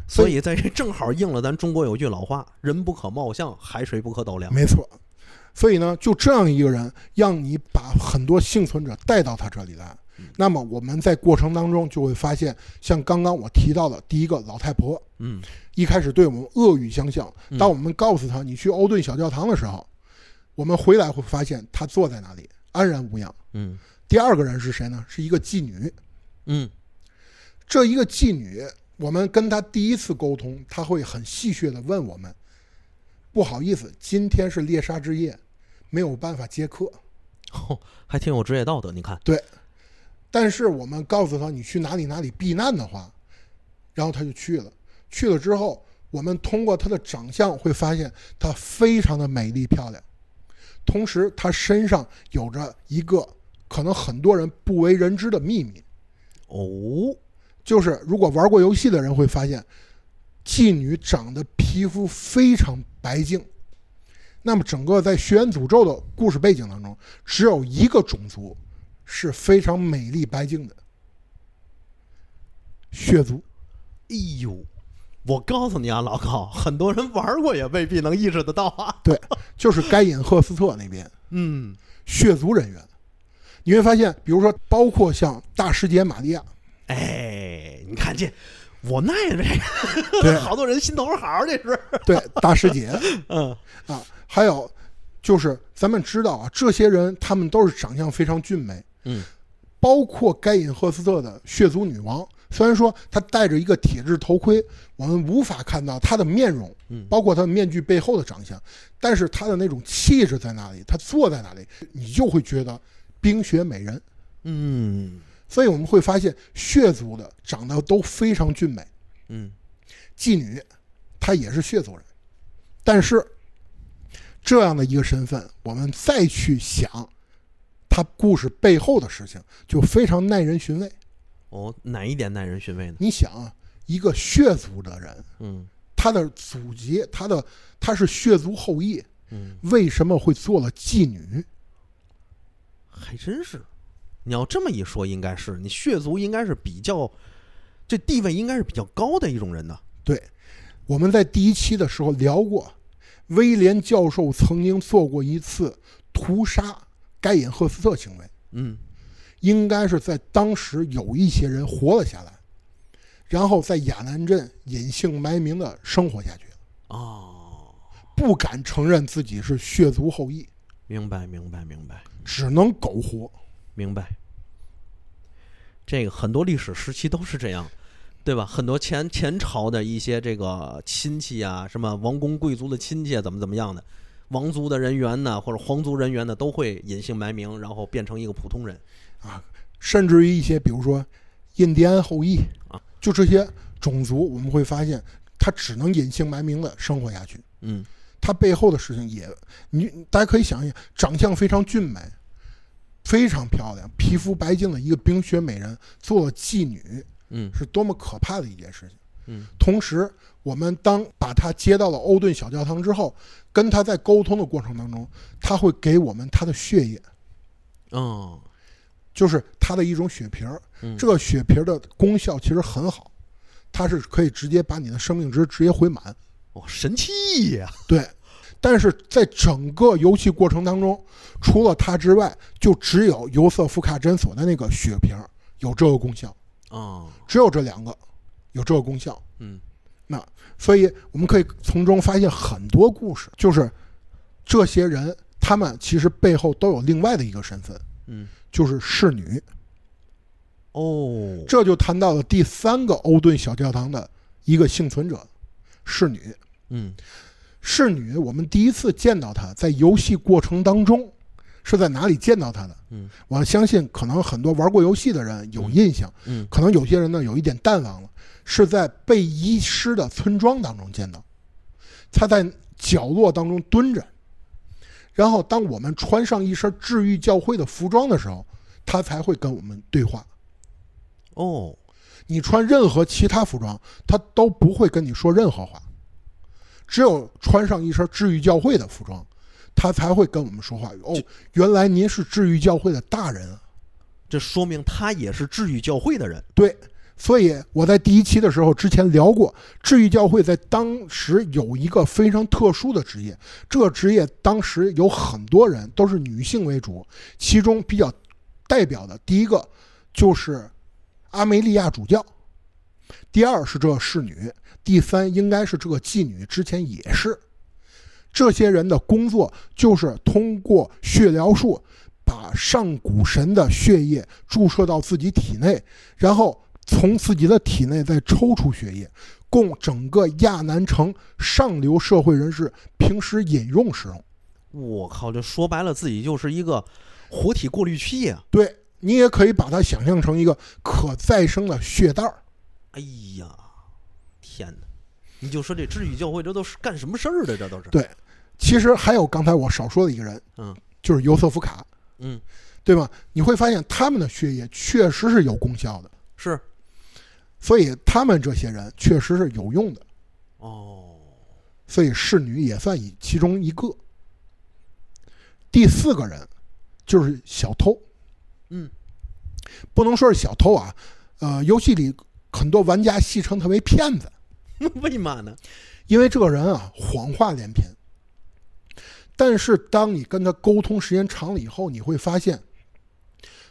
所以，在这正好应了咱中国有句老话：“人不可貌相，海水不可斗量。”没错。所以呢，就这样一个人，让你把很多幸存者带到他这里来，那么我们在过程当中就会发现，像刚刚我提到的第一个老太婆，嗯，一开始对我们恶语相向。当我们告诉他你去欧顿小教堂的时候，我们回来会发现他坐在那里安然无恙。嗯。第二个人是谁呢？是一个妓女。嗯。这一个妓女。我们跟她第一次沟通，她会很戏谑的问我们：“不好意思，今天是猎杀之夜，没有办法接客。”哦，还挺有职业道德。你看，对。但是我们告诉她你去哪里哪里避难的话，然后她就去了。去了之后，我们通过她的长相会发现她非常的美丽漂亮，同时她身上有着一个可能很多人不为人知的秘密。哦。就是如果玩过游戏的人会发现，妓女长得皮肤非常白净。那么整个在《血缘诅咒》的故事背景当中，只有一个种族是非常美丽白净的——血族。哎呦，我告诉你啊，老高，很多人玩过也未必能意识得到啊。对，就是该隐赫斯特那边，嗯，血族人员，你会发现，比如说，包括像大师姐玛利亚。哎，你看这，我那这对，好多人心头好，这是对大师姐，嗯啊，还有就是咱们知道啊，这些人他们都是长相非常俊美，嗯，包括该隐赫斯特的血族女王，虽然说他戴着一个铁质头盔，我们无法看到他的面容，嗯包括他面具背后的长相，但是他的那种气质在那里，他坐在那里，你就会觉得冰雪美人。嗯所以我们会发现，血族的长得都非常俊美。嗯妓女，她也是血族人，但是这样的一个身份，我们再去想她故事背后的事情，就非常耐人寻味。哦，哪一点耐人寻味呢？你想啊，一个血族的人，嗯他的祖籍，他的他是血族后裔，嗯，为什么会做了妓女？还真是。你要这么一说，应该是你血族应该是比较，这地位应该是比较高的一种人呢。对，我们在第一期的时候聊过，威廉教授曾经做过一次屠杀盖隐赫斯特行为。嗯应该是在当时有一些人活了下来，然后在亚南镇隐姓埋名的生活下去，哦，不敢承认自己是血族后裔，明白明白明白只能苟活。明白。这个很多历史时期都是这样，对吧？很多前前朝的一些这个亲戚啊，什么王公贵族的亲戚啊，怎么怎么样的，王族的人员呢，或者皇族人员呢，都会隐姓埋名，然后变成一个普通人啊。甚至于一些，比如说印第安后裔啊，就这些种族，我们会发现他只能隐姓埋名的生活下去。嗯他背后的事情也，你大家可以想一想，长相非常俊美，非常漂亮，皮肤白净的一个冰雪美人做了妓女，嗯是多么可怕的一件事情。嗯同时，我们当把他接到了欧顿小教堂之后，跟他在沟通的过程当中，他会给我们他的血液，哦就是他的一种血瓶儿。嗯这个血瓶儿的功效其实很好，它是可以直接把你的生命值直接回满。哦，神器呀！对，但是在整个游戏过程当中，除了它之外，就只有尤瑟夫卡诊所的那个血瓶有这个功效，啊，只有这两个有这个功效。嗯那所以我们可以从中发现很多故事，就是这些人他们其实背后都有另外的一个身份，嗯就是侍女。哦，这就谈到了第三个欧顿小教堂的一个幸存者，侍女。嗯侍女，我们第一次见到她，在游戏过程当中是在哪里见到她的？嗯我相信可能很多玩过游戏的人有印象，嗯可能有些人呢有一点淡忘了，是在被遗失的村庄当中见到。她在角落当中蹲着，然后当我们穿上一身治愈教会的服装的时候，她才会跟我们对话。哦，你穿任何其他服装，她都不会跟你说任何话。只有穿上一身治愈教会的服装，他才会跟我们说话。哦，原来您是治愈教会的大人啊！这说明他也是治愈教会的人。对，所以我在第一期的时候之前聊过，治愈教会在当时有一个非常特殊的职业，这个职业当时有很多人都是女性为主，其中比较代表的第一个就是阿梅利亚主教，第二是这侍女，第三应该是这个妓女，之前也是。这些人的工作就是通过血疗术把上古神的血液注射到自己体内，然后从自己的体内再抽出血液，供整个亚南城上流社会人士平时饮用使用。我靠，这说白了，自己就是一个活体过滤器呀、对你也可以把它想象成一个可再生的血袋儿。哎呀，天哪！你就说这治愈教会这都是干什么事儿的？这都是。对其实还有刚才我少说的一个人，嗯就是尤瑟夫卡，嗯，对吧？你会发现他们的血液确实是有功效的，是所以他们这些人确实是有用的。哦，所以侍女也算以其中一个。第四个人就是小偷，嗯，不能说是小偷啊，呃，游戏里很多玩家戏称他为骗子，为嘛呢？因为这个人啊谎话连篇。但是当你跟他沟通时间长了以后，你会发现，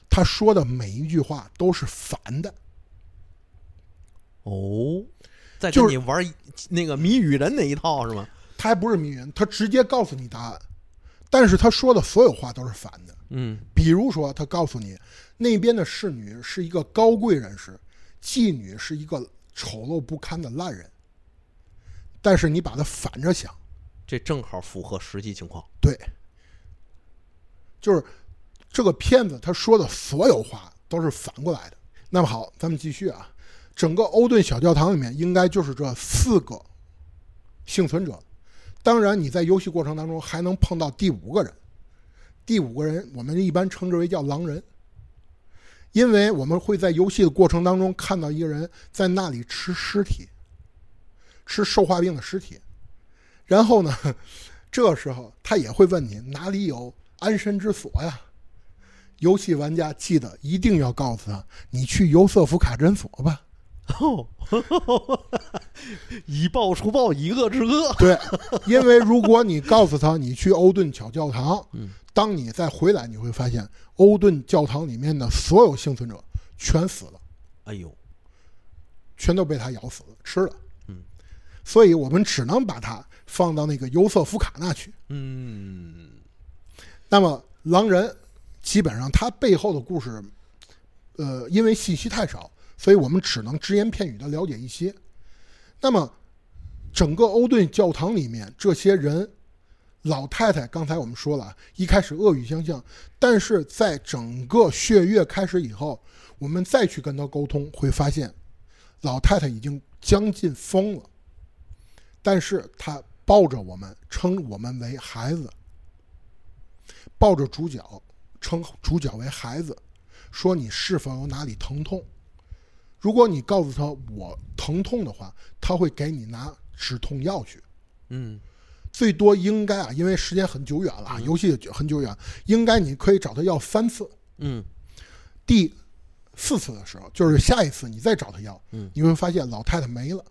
他说的每一句话都是反的。哦，在就是跟你玩一那个谜语人那一套是吗？他还不是谜语人，他直接告诉你答案，但是他说的所有话都是反的。嗯比如说，他告诉你那边的侍女是一个高贵人士，妓女是一个丑陋不堪的烂人，但是你把它反着想，这正好符合实际情况。对，就是这个骗子他说的所有话都是反过来的。那么好，咱们继续啊。整个欧顿小教堂里面应该就是这四个幸存者，当然你在游戏过程当中还能碰到第五个人，第五个人我们一般称之为叫狼人，因为我们会在游戏的过程当中看到一个人在那里吃尸体，吃受化病的尸体，然后呢，这时候他也会问你哪里有安身之所呀？游戏玩家记得一定要告诉他，你去尤瑟夫卡诊所吧。哦，以暴除暴，以恶制恶。对，因为如果你告诉他你去欧顿小教堂，嗯，当你再回来，你会发现欧顿教堂里面的所有幸存者全死了，哎呦，全都被他咬死了，吃了。嗯，所以我们只能把它放到那个尤瑟夫卡那去。嗯，那么狼人基本上他背后的故事，呃，因为信息太少。所以我们只能只言片语的了解一些。那么，整个欧顿教堂里面这些人，老太太刚才我们说了，一开始恶语相向，但是在整个血月开始以后，我们再去跟他沟通，会发现老太太已经将近疯了。但是她抱着我们，称我们为孩子，抱着主角，称主角为孩子，说你是否有哪里疼痛？如果你告诉他我疼痛的话，他会给你拿止痛药去。嗯，最多应该啊，因为时间很久远了，游戏很久远，应该你可以找他要三次。嗯，第四次的时候，就是下一次你再找他要，嗯，你会发现老太太没了。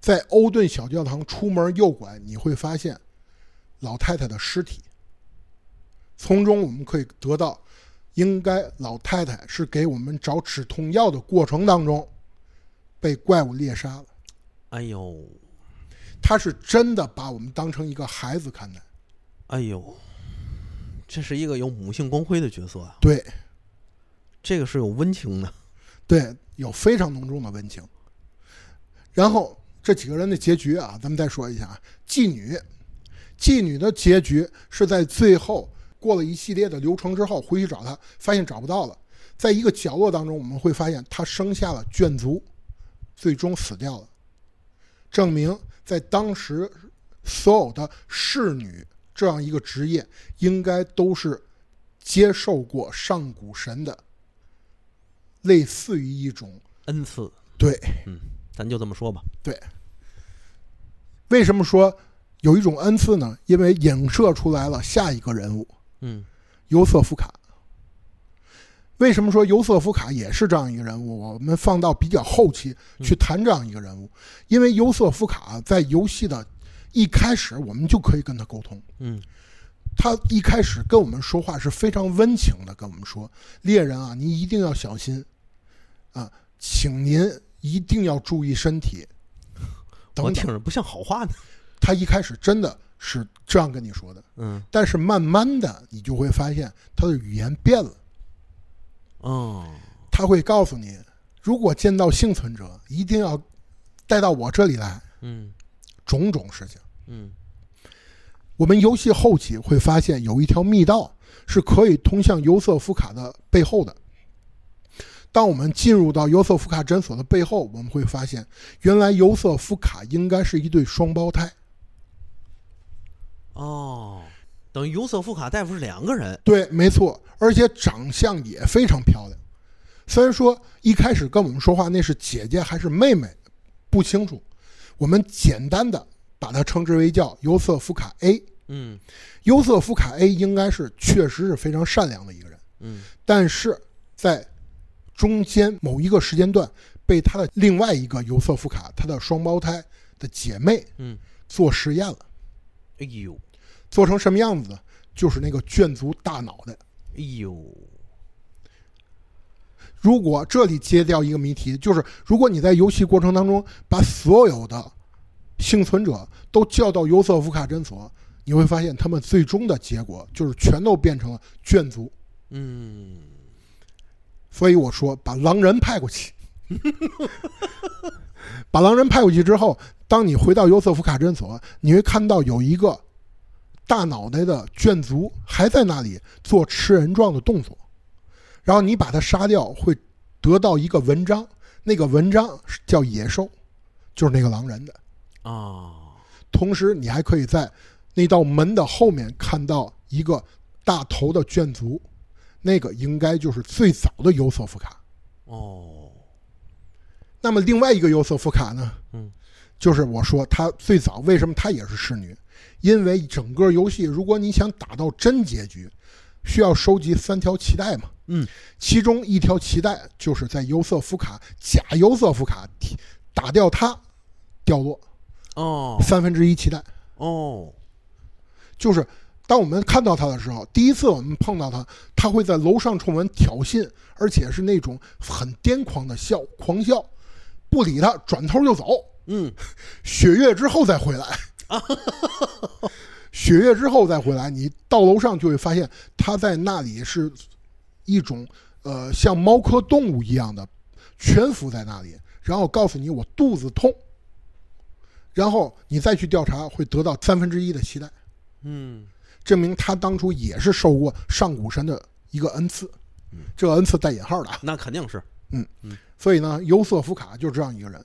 在欧顿小教堂出门右拐，你会发现老太太的尸体。从中我们可以得到。应该老太太是给我们找止痛药的过程当中，被怪物猎杀了。哎呦，他是真的把我们当成一个孩子看待。哎呦，这是一个有母性光辉的角色啊。对，这个是有温情的。对，有非常浓重的温情。然后这几个人的结局啊，咱们再说一下啊。妓女，妓女的结局是在最后。过了一系列的流程之后，回去找她，发现找不到了。在一个角落当中，我们会发现她生下了眷族，最终死掉了。证明在当时，所有的侍女这样一个职业，应该都是接受过上古神的，类似于一种恩赐。对，嗯，咱就这么说吧。对。为什么说有一种恩赐呢？因为影射出来了下一个人物。嗯，尤瑟夫卡。为什么说尤瑟夫卡也是这样一个人物？我们放到比较后期去谈这样一个人物，因为尤瑟夫卡在游戏的一开始，我们就可以跟他沟通。嗯，他一开始跟我们说话是非常温情的，跟我们说：“猎人啊，您一定要小心啊，请您一定要注意身体。” 我听着不像好话呢。他一开始真的。是这样跟你说的，嗯，但是慢慢的你就会发现他的语言变了，哦，他会告诉你，如果见到幸存者，一定要带到我这里来，嗯，种种事情，嗯，我们游戏后期会发现有一条密道是可以通向尤瑟夫卡的背后的。当我们进入到尤瑟夫卡诊所的背后，我们会发现，原来尤瑟夫卡应该是一对双胞胎。哦，等于尤瑟夫卡大夫是两个人，对，没错，而且长相也非常漂亮。虽然说一开始跟我们说话那是姐姐还是妹妹，不清楚，我们简单的把她称之为叫尤瑟夫卡 A。嗯，尤瑟夫卡 A 应该是确实是非常善良的一个人。嗯，但是在中间某一个时间段，被他的另外一个尤瑟夫卡，他的双胞胎的姐妹，嗯，做实验了。哎呦！做成什么样子呢？就是那个眷族大脑袋。哎呦！如果这里揭掉一个谜题，就是如果你在游戏过程当中把所有的幸存者都叫到尤瑟夫卡诊所，你会发现他们最终的结果就是全都变成了眷族。嗯。所以我说把狼人派过去，把狼人派过去之后，当你回到尤瑟夫卡诊所，你会看到有一个大脑袋的眷族还在那里做吃人状的动作，然后你把他杀掉，会得到一个文章，那个文章叫野兽，就是那个狼人的。啊，同时，你还可以在那道门的后面看到一个大头的眷族，那个应该就是最早的尤瑟夫卡。哦，那么另外一个尤瑟夫卡呢？嗯，就是我说他最早为什么他也是侍女？因为整个游戏，如果你想打到真结局，需要收集三条脐带嘛。嗯，其中一条脐带就是在尤瑟夫卡假尤瑟夫卡打掉它掉落哦，三分之一脐带。哦，就是当我们看到他的时候，第一次我们碰到他，他会在楼上冲我们挑衅，而且是那种很癫狂的笑，狂笑，不理他，转头就走。嗯，血月之后再回来，血月之后再回来，你到楼上就会发现他在那里是一种呃像猫科动物一样的蜷伏在那里，然后告诉你我肚子痛，然后你再去调查会得到三分之一的期待。嗯，证明他当初也是受过上古神的一个恩赐，这个恩赐带引号的啊。那肯定是，嗯嗯所以呢，尤瑟夫卡就这样一个人。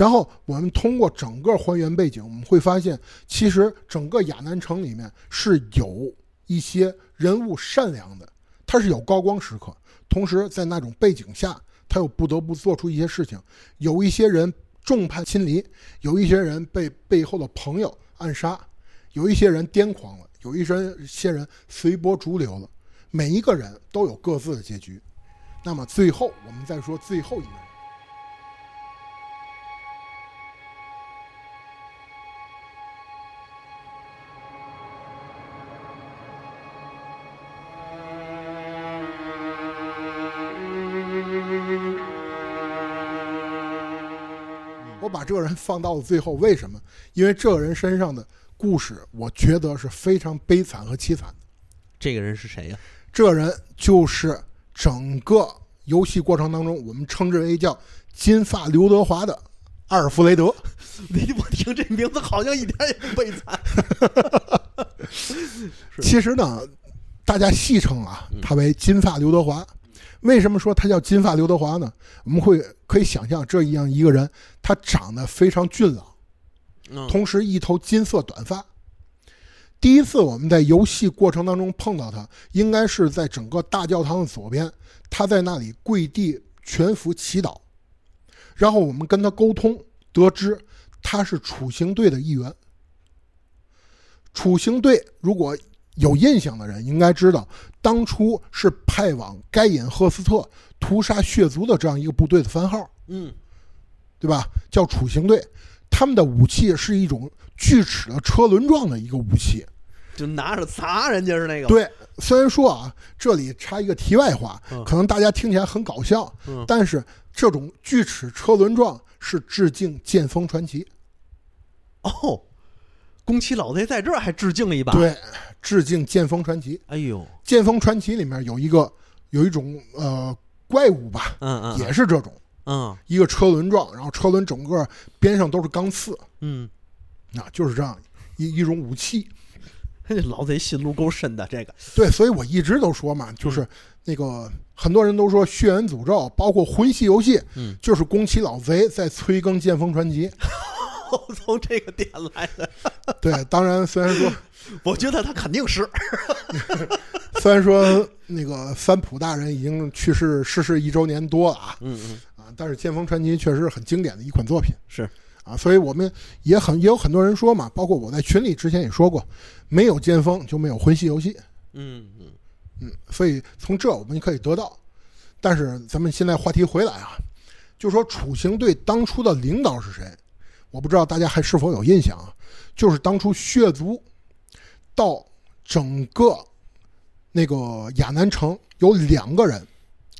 然后我们通过整个还原背景，我们会发现，其实整个亚南城里面是有一些人物善良的，他是有高光时刻，同时在那种背景下，他又不得不做出一些事情。有一些人众叛亲离，有一些人被背后的朋友暗杀，有一些人癫狂了，有一些些人随波逐流了。每一个人都有各自的结局。那么最后，我们再说最后一个人。这个人放到了最后，为什么？因为这个人身上的故事，我觉得是非常悲惨和凄惨的。这个人是谁呀？这个人就是整个游戏过程当中，我们称之为叫“金发刘德华”的阿尔弗雷德。你我听这名字好像一点也不悲惨。其实呢，大家戏称啊，他为“金发刘德华”。为什么说他叫“金发刘德华”呢？我们会可以想象这样一个人，他长得非常俊朗，嗯同时一头金色短发。第一次我们在游戏过程当中碰到他，应该是在整个大教堂的左边，他在那里跪地全服祈祷，然后我们跟他沟通，得知他是处刑队的一员。处刑队如果有印象的人应该知道，当初是派往该隐赫斯特屠杀血族的这样一个部队的番号。嗯，对吧？叫处刑队，他们的武器是一种锯齿的车轮状的一个武器。就拿着砸人家是那个。，对，虽然说啊，这里插一个题外话嗯，可能大家听起来很搞笑，嗯但是这种锯齿车轮状是致敬《剑锋传奇》，哦，宫崎老贼在这儿还致敬了一把。，对，致敬《剑锋传奇》。《哎呦，剑锋传奇》里面有一个有一种呃怪物吧，嗯嗯，也是这种嗯一个车轮状，然后车轮整个边上都是钢刺，嗯，啊，就是这样一一种武器。这 老贼心路够深的，这个。对，所以我一直都说嘛，就是那个很多人都说《血缘诅咒》，包括魂系游戏，嗯，就是宫崎老贼在催更《剑锋传奇》。从这个点来的，对，当然虽然说 我觉得他肯定是。虽然说那个三浦大人已经去世逝世一周年多了啊嗯嗯，啊，但是《剑锋传奇》确实是很经典的一款作品。是啊，所以我们也很也有很多人说嘛，包括我在群里之前也说过，没有剑锋就没有魂系游戏。嗯嗯嗯，所以从这我们可以得到。但是咱们现在话题回来啊，就说楚行队当初的领导是谁？我不知道大家还是否有印象啊？就是当初血族到整个那个亚南城有两个人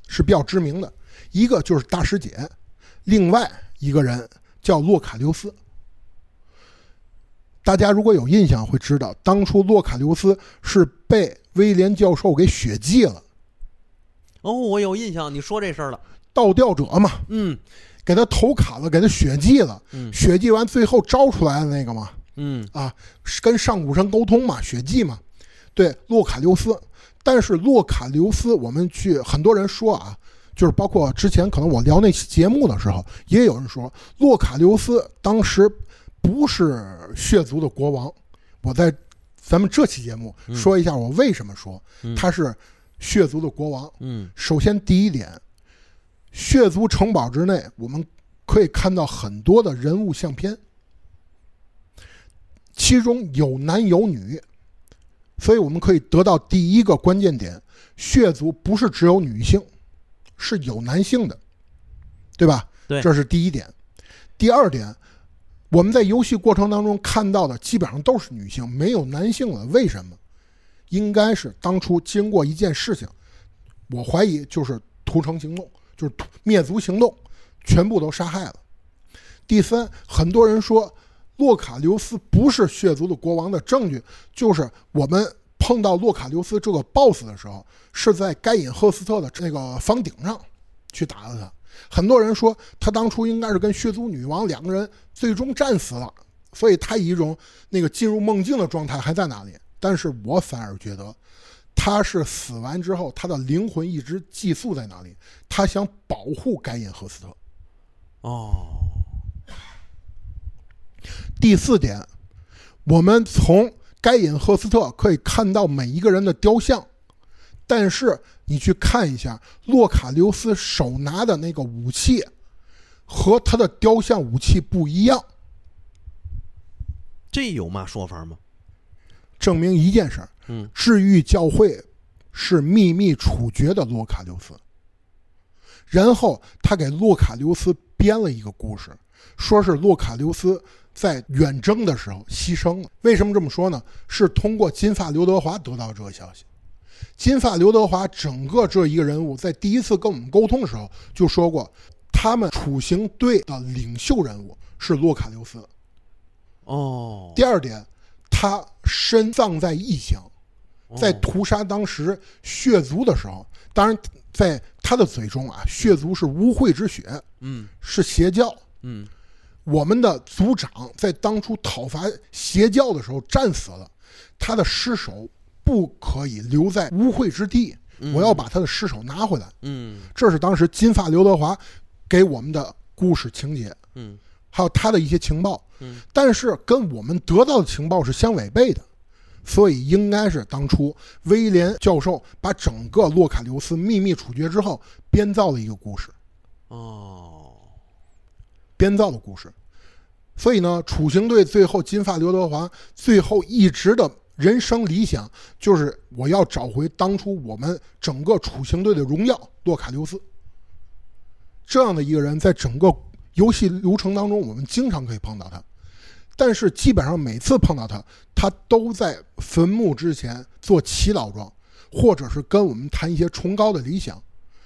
是比较知名的，一个就是大师姐，另外一个人叫洛卡留斯。大家如果有印象，会知道当初洛卡留斯是被威廉教授给血祭了。哦，我有印象，你说这事儿了。到倒吊者嘛，嗯给他头砍了，给他血祭了，嗯。血祭完最后招出来的那个嘛，嗯。啊，跟上古神沟通嘛，血祭嘛，对，洛卡留斯。但是洛卡留斯，我们去很多人说啊，就是包括之前可能我聊那期节目的时候，也有人说洛卡留斯当时不是血族的国王。我在咱们这期节目嗯。说一下我为什么说嗯。他是血族的国王。嗯。首先，第一点，血族城堡之内，我们可以看到很多的人物相片，其中有男有女，所以我们可以得到第一个关键点：血族不是只有女性，是有男性的，对吧？对这是第一点。第二点，我们在游戏过程当中看到的基本上都是女性，没有男性了。为什么？应该是当初经过一件事情，我怀疑就是屠城行动，就是灭族行动，全部都杀害了。第三，很多人说洛卡留斯不是血族的国王的证据，就是我们碰到洛卡留斯这个 BOSS 的时候，是在该隐赫斯特的那个房顶上去打的他。很多人说他当初应该是跟血族女王两个人最终战死了，所以他以一种那个进入梦境的状态还在那里。但是我反而觉得，他是死完之后，他的灵魂一直寄宿在哪里，他想保护该隐赫斯特。哦第四点，我们从该隐赫斯特可以看到每一个人的雕像，但是你去看一下洛卡留斯手拿的那个武器，和他的雕像武器不一样，这有嘛说法吗？证明一件事儿：嗯治愈教会是秘密处决的洛卡留斯。然后他给洛卡留斯编了一个故事，说是洛卡留斯在远征的时候牺牲了。为什么这么说呢？是通过金发刘德华得到这个消息。金发刘德华整个这一个人物，在第一次跟我们沟通的时候就说过，他们处刑队的领袖人物是洛卡留斯。哦，第二点，他身葬在异乡，在哦屠杀当时血族的时候，当然在他的嘴中啊，血族是污秽之血，嗯。是邪教。嗯。我们的族长在当初讨伐邪教的时候战死了，他的尸首不可以留在污秽之地，嗯。我要把他的尸首拿回来。嗯。这是当时金发刘德华给我们的故事情节，嗯。还有他的一些情报。嗯。但是跟我们得到的情报是相违背的，所以应该是当初威廉教授把整个洛卡留斯秘密处决之后编造的一个故事，哦编造的故事。所以呢，处刑队最后金发刘德华最后一直的人生理想就是我要找回当初我们整个处刑队的荣耀洛卡留斯。这样的一个人，在整个游戏流程当中，我们经常可以碰到他。但是基本上每次碰到他，他都在坟墓之前做祈祷状，或者是跟我们谈一些崇高的理想。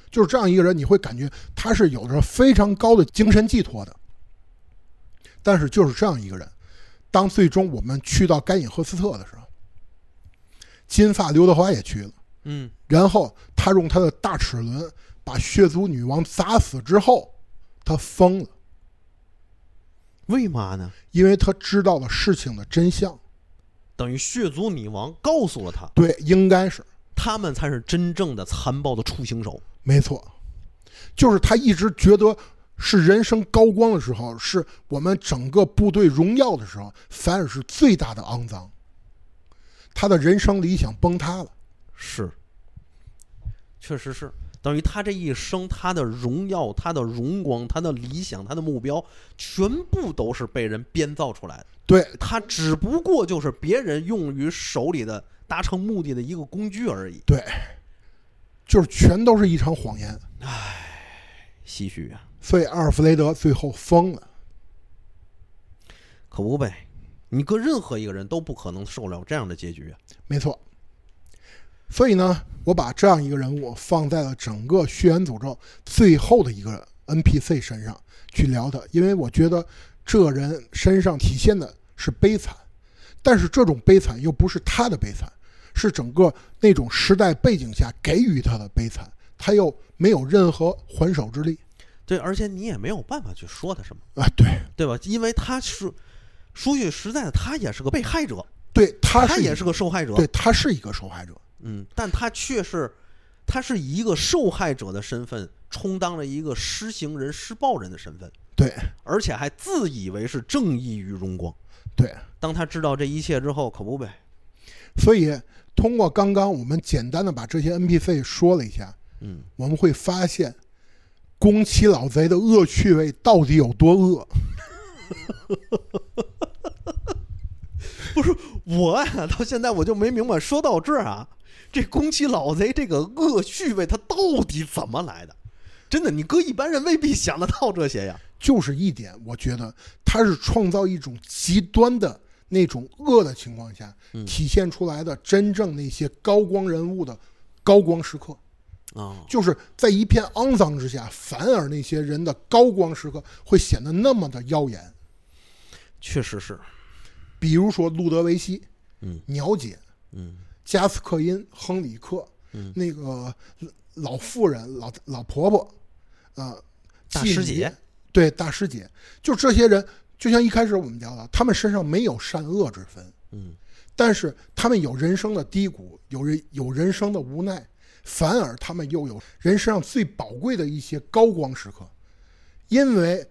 就是这样一个人，你会感觉他是有着非常高的精神寄托的。但是就是这样一个人，当最终我们去到该隐赫斯特的时候，金发刘德华也去了，嗯然后他用他的大齿轮把血族女王砸死之后，他疯了，为嘛呢？因为他知道了事情的真相。等于血族女王告诉了他，对，应该是他们才是真正的残暴的处刑手。没错，就是他一直觉得是人生高光的时候，是我们整个部队荣耀的时候，反而是最大的肮脏。他的人生理想崩塌了。是，确实是，等于他这一生，他的荣耀、他的荣光、他的理想、他的目标，全部都是被人编造出来的。对，他只不过就是别人用于手里的达成目的的一个工具而已。对，就是全都是一场谎言。唉唏嘘啊，所以阿尔弗雷德最后疯了。可不呗？你搁任何一个人都不可能受了这样的结局啊。没错。所以呢，我把这样一个人物放在了整个《血缘诅咒》最后的一个 NPC 身上去聊他，因为我觉得这人身上体现的是悲惨，但是这种悲惨又不是他的悲惨，是整个那种时代背景下给予他的悲惨，他又没有任何还手之力。对，而且你也没有办法去说他什么，啊，对对吧？因为他是说句实在的，他也是个被害者，对，他是他也是个受害者，对，他是一个受害者。嗯，但他却是，他是以一个受害者的身份充当了一个施行人、施暴人的身份，对而且还自以为是正义与荣光。对，当他知道这一切之后，可不呗，所以通过刚刚我们简单的把这些 NPC 说了一下，嗯，我们会发现宫崎老贼的恶趣味到底有多恶。不是我呀，到现在我就没明白，说到这儿啊，这宫崎老贼这个恶趣味，他到底怎么来的？真的，你搁一般人未必想得到这些呀。就是一点，我觉得他是创造一种极端的那种恶的情况下，嗯体现出来的真正那些高光人物的高光时刻。啊、就是在一片肮脏之下，反而那些人的高光时刻会显得那么的耀眼。确实是，比如说路德维希、嗯鸟姐、嗯加斯克因、亨里克，嗯。那个老妇人、老老婆婆，啊、大师姐，对大师姐，就这些人，就像一开始我们聊的，他们身上没有善恶之分，嗯。但是他们有人生的低谷，有人有人生的无奈，反而他们又有人身上最宝贵的一些高光时刻，因为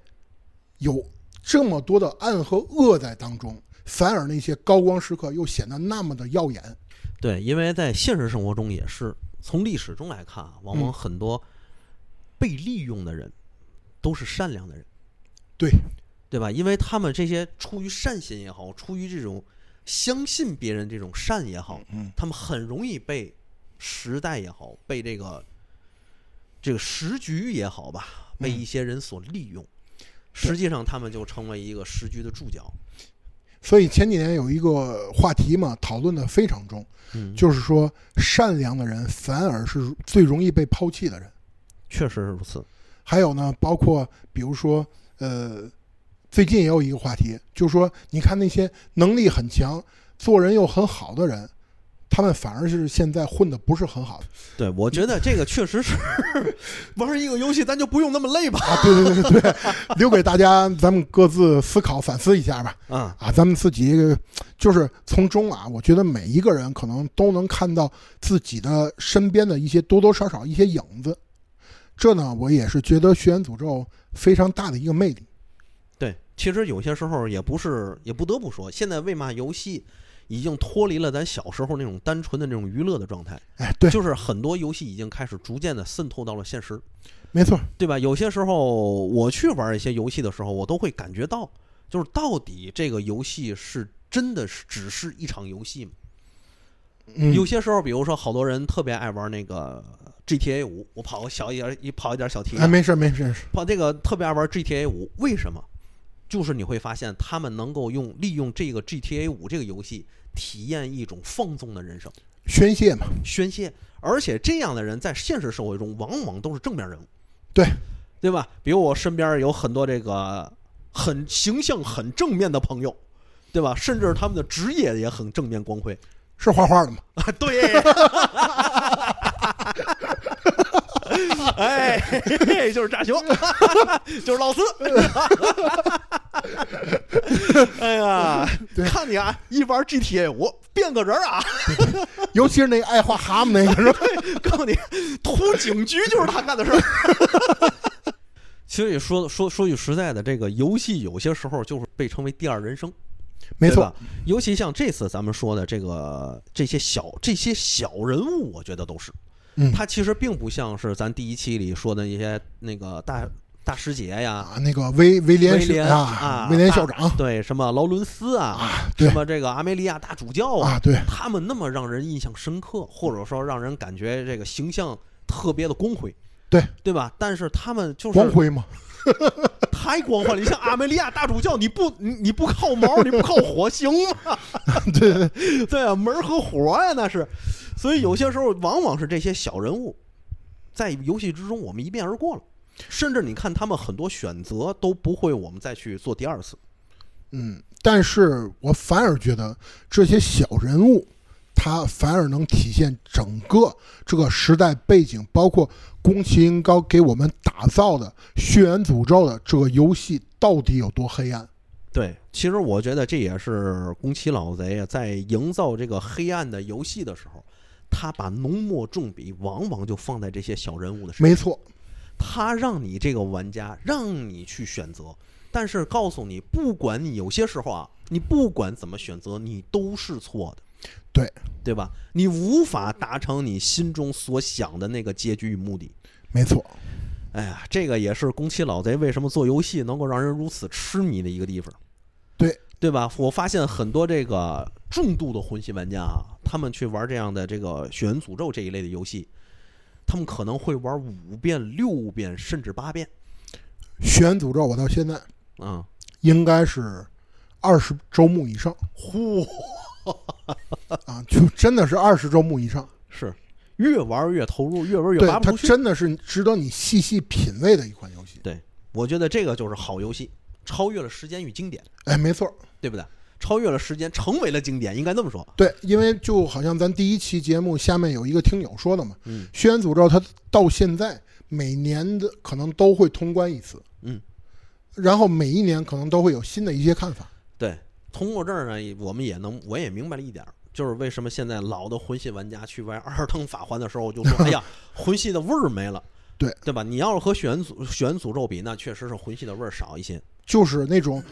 有这么多的暗和恶在当中，反而那些高光时刻又显得那么的耀眼。对，因为在现实生活中也是，从历史中来看啊，往往嗯很多被利用的人都是善良的人，对，对吧？因为他们这些出于善心也好，出于这种相信别人这种善也好，嗯，他们很容易被时代也好，被这个这个时局也好吧，被嗯一些人所利用。实际上，他们就成为一个时局的注脚。所以前几年有一个话题嘛，讨论的非常重，嗯，就是说善良的人反而是最容易被抛弃的人。确实是如此。还有呢，包括比如说，呃，最近也有一个话题，就是说，你看那些能力很强、做人又很好的人，他们反而是现在混的不是很好的对，我觉得这个确实是 玩一个游戏，咱就不用那么累吧？啊！对对对对对，留给大家咱们各自思考反思一下吧。啊，啊，咱们自己就是从中啊，我觉得每一个人可能都能看到自己的身边的一些多多少少一些影子。这呢，我也是觉得《血缘诅咒》非常大的一个魅力。对，其实有些时候也不是，也不得不说，现在为嘛游戏已经脱离了咱小时候那种单纯的那种娱乐的状态，哎，对，就是很多游戏已经开始逐渐的渗透到了现实，没错，对吧？有些时候我去玩一些游戏的时候，我都会感觉到，就是到底这个游戏是真的是只是一场游戏吗？嗯，有些时候，比如说好多人特别爱玩那个 GTA 五，我跑个小一点，一跑一点小题哎，啊，没事没事，跑这个特别爱玩 GTA 五，为什么？就是你会发现，他们能够用利用这个 GTA 五这个游戏，体验一种放纵的人生。宣泄嘛，宣泄，而且这样的人在现实社会中往往都是正面人物，对。对吧？比如我身边有很多这个很形象很正面的朋友，对吧？甚至他们的职业也很正面光辉。是画画的吗，啊，对。哎，就是炸球，就是老四。哎呀，对看你啊，一玩 GTA 五变个人啊，尤其是那个爱画蛤蟆那个是吧？告诉你，突警局就是他干的事儿。其实也说说说句实在的，这个游戏有些时候就是被称为第二人生，没错，尤其像这次咱们说的这个这些小这些小人物，我觉得都是，嗯。他其实并不像是咱第一期里说的那些那个大大师姐呀，啊，那个威威廉威廉啊，威廉校长对，什么劳伦斯啊，什么这个阿梅利亚大主教啊，对，他们那么让人印象深刻，或者说让人感觉这个形象特别的光辉，对对吧？但是他们就是光辉嘛，太光辉了。你像阿梅利亚大主教，你不你你不靠毛，你不靠火行吗？对对对啊，门儿和火呀、那是。所以有些时候，往往是这些小人物，在游戏之中我们一遍而过了，甚至你看他们很多选择都不会我们再去做第二次。嗯，但是我反而觉得这些小人物，他反而能体现整个这个时代背景，包括宫崎英高给我们打造的《血缘诅咒》的这个游戏到底有多黑暗。对，其实我觉得这也是宫崎老贼啊，在营造这个黑暗的游戏的时候，他把浓墨重笔往往就放在这些小人物的身上。没错，他让你这个玩家让你去选择，但是告诉你，不管你有些时候啊，你不管怎么选择，你都是错的，对对吧？你无法达成你心中所想的那个结局与目的。没错，哎呀，这个也是宫崎老贼为什么做游戏能够让人如此痴迷的一个地方。对对吧？我发现很多这个重度的魂系玩家啊，他们去玩这样的这个《血缘诅咒》这一类的游戏，他们可能会玩五遍、六遍，甚至八遍。《血缘诅咒》我到现在啊、应该是二十周目以上嚯，啊，就真的是二十周目以上。是越玩越投入，越玩越对，它拔不出去。真的是值得你细细品味的一款游戏。对我觉得这个就是好游戏，超越了时间与经典，哎，没错，对不对？超越了时间，成为了经典，应该这么说。对，因为就好像咱第一期节目下面有一个听友说的嘛，嗯《血缘诅咒》它到现在每年的可能都会通关一次，嗯，然后每一年可能都会有新的一些看法。对，通过这儿呢，我们也能，我也明白了一点儿，就是为什么现在老的魂系玩家去玩《二等法环》的时候，就说：“ 哎呀，魂系的味儿没了。”对对吧？你要是和血缘诅血缘诅咒比，那确实是魂系的味儿少一些。就是那种，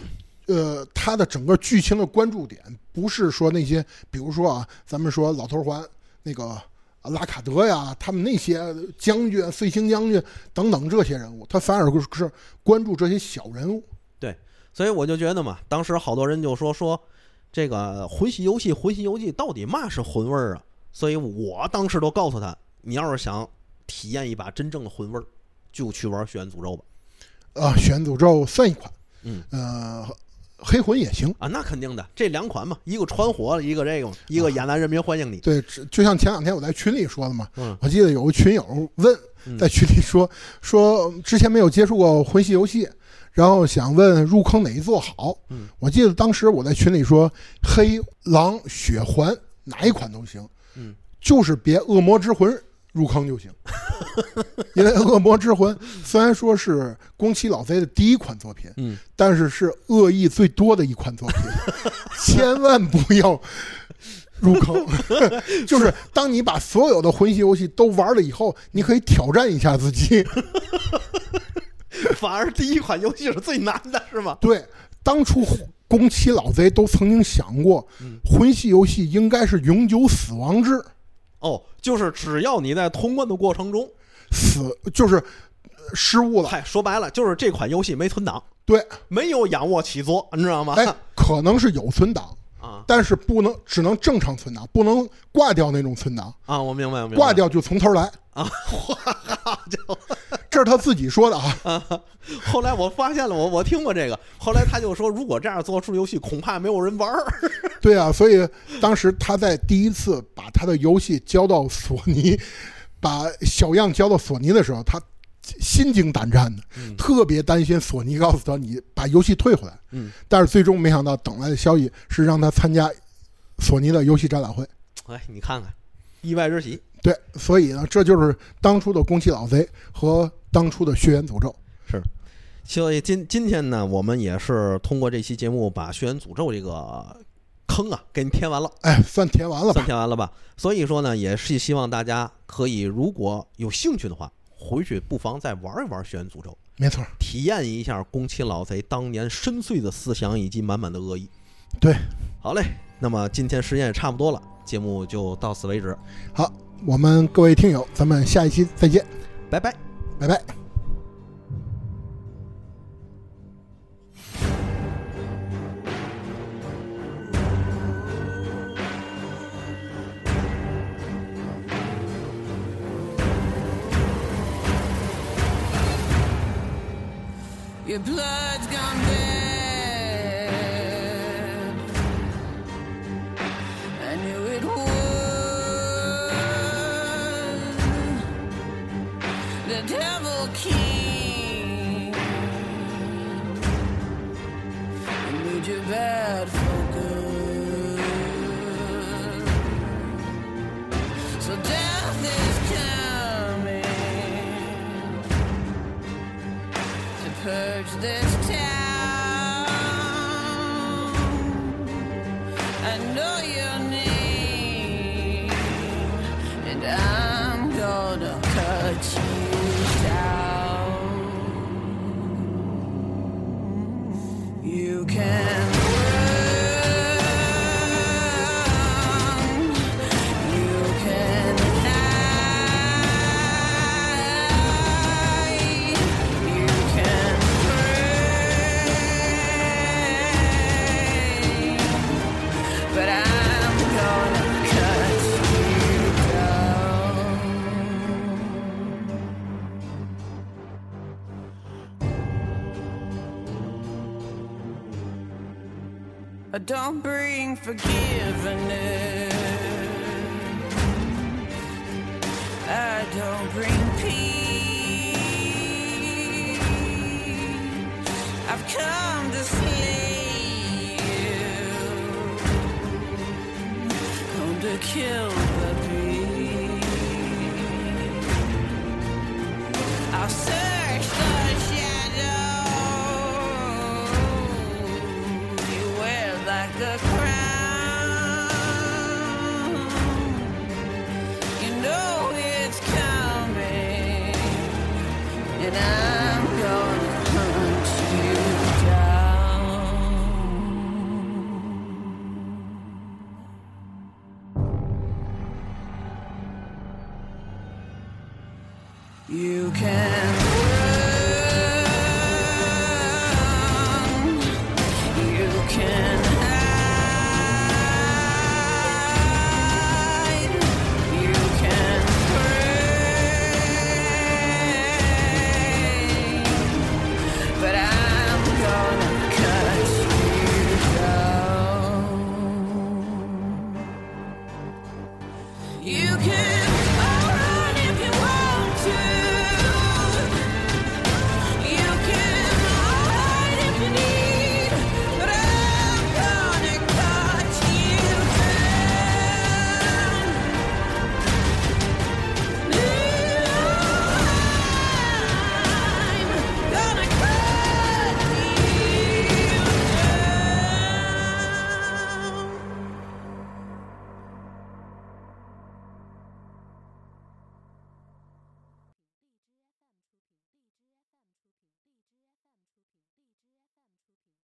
呃，他的整个剧情的关注点不是说那些，比如说啊，咱们说老头环那个啊拉卡德呀，他们那些将军、碎星将军等等这些人物，他反而是关注这些小人物。对所以我就觉得嘛，当时好多人就说说这个魂系游戏，魂系游戏到底嘛是魂味儿啊？所以我当时都告诉他，你要是想体验一把真正的魂味儿，就去玩《血缘诅咒》吧。啊，血缘诅咒算一款，嗯，呃，黑魂也行。啊，那肯定的，这两款嘛，一个传火了，一个这个嘛，一个亚南人民欢迎你。对，就像前两天我在群里说的嘛，嗯我记得有个群友问，嗯在群里说说之前没有接触过魂系游戏，然后想问入坑哪一座好。嗯我记得当时我在群里说黑狼、血环哪一款都行，嗯，就是别恶魔之魂入坑就行，因为恶魔之魂虽然说是宫崎老贼的第一款作品，嗯，但是是恶意最多的一款作品，千万不要入坑。就是当你把所有的魂系游戏都玩了以后，你可以挑战一下自己。反而第一款游戏是最难的，是吗？对，当初宫崎老贼都曾经想过嗯，魂系游戏应该是永久死亡制，哦，就是只要你在通关的过程中，死就是呃失误了。嗨，说白了就是这款游戏没存档，对，没有仰卧起坐，你知道吗？哎，可能是有存档，啊但是不能只能正常存档，不能挂掉那种存档，啊，我明白，我明白。挂掉就从头来。啊，好家伙！这是他自己说的啊。后来我发现了，我我听过这个，后来他就说，如果这样做出游戏，恐怕没有人玩儿。对啊，所以当时他在第一次把他的游戏交到索尼，把小样交到索尼的时候，他心惊胆战的，嗯特别担心索尼告诉他你把游戏退回来。嗯，但是最终没想到等来的消息是让他参加索尼的游戏展览会。哎，你看看，意外之喜。对，所以呢，这就是当初的宫崎老贼和当初的血缘诅咒。是所以今今天呢，我们也是通过这期节目把《血缘诅咒》这个坑啊给你填完了，哎，算填完了算吧？填完了吧？所以说呢，也是希望大家可以，如果有兴趣的话，回去不妨再玩一玩《血源诅咒》，没错，体验一下宫崎老贼当年深邃的思想以及满满的恶意。对，好嘞，那么今天时间也差不多了，节目就到此为止，好，我们各位听友，咱们下一期再见，拜拜。拜拜。Your blood's gone bad. I knew it would. The devil king. I need you bad purge this town. I know your name, and I'm gonna cut you down. You can Uh, don't bring forgiveness. I don't bring peace. I've come to slay you. Come to kill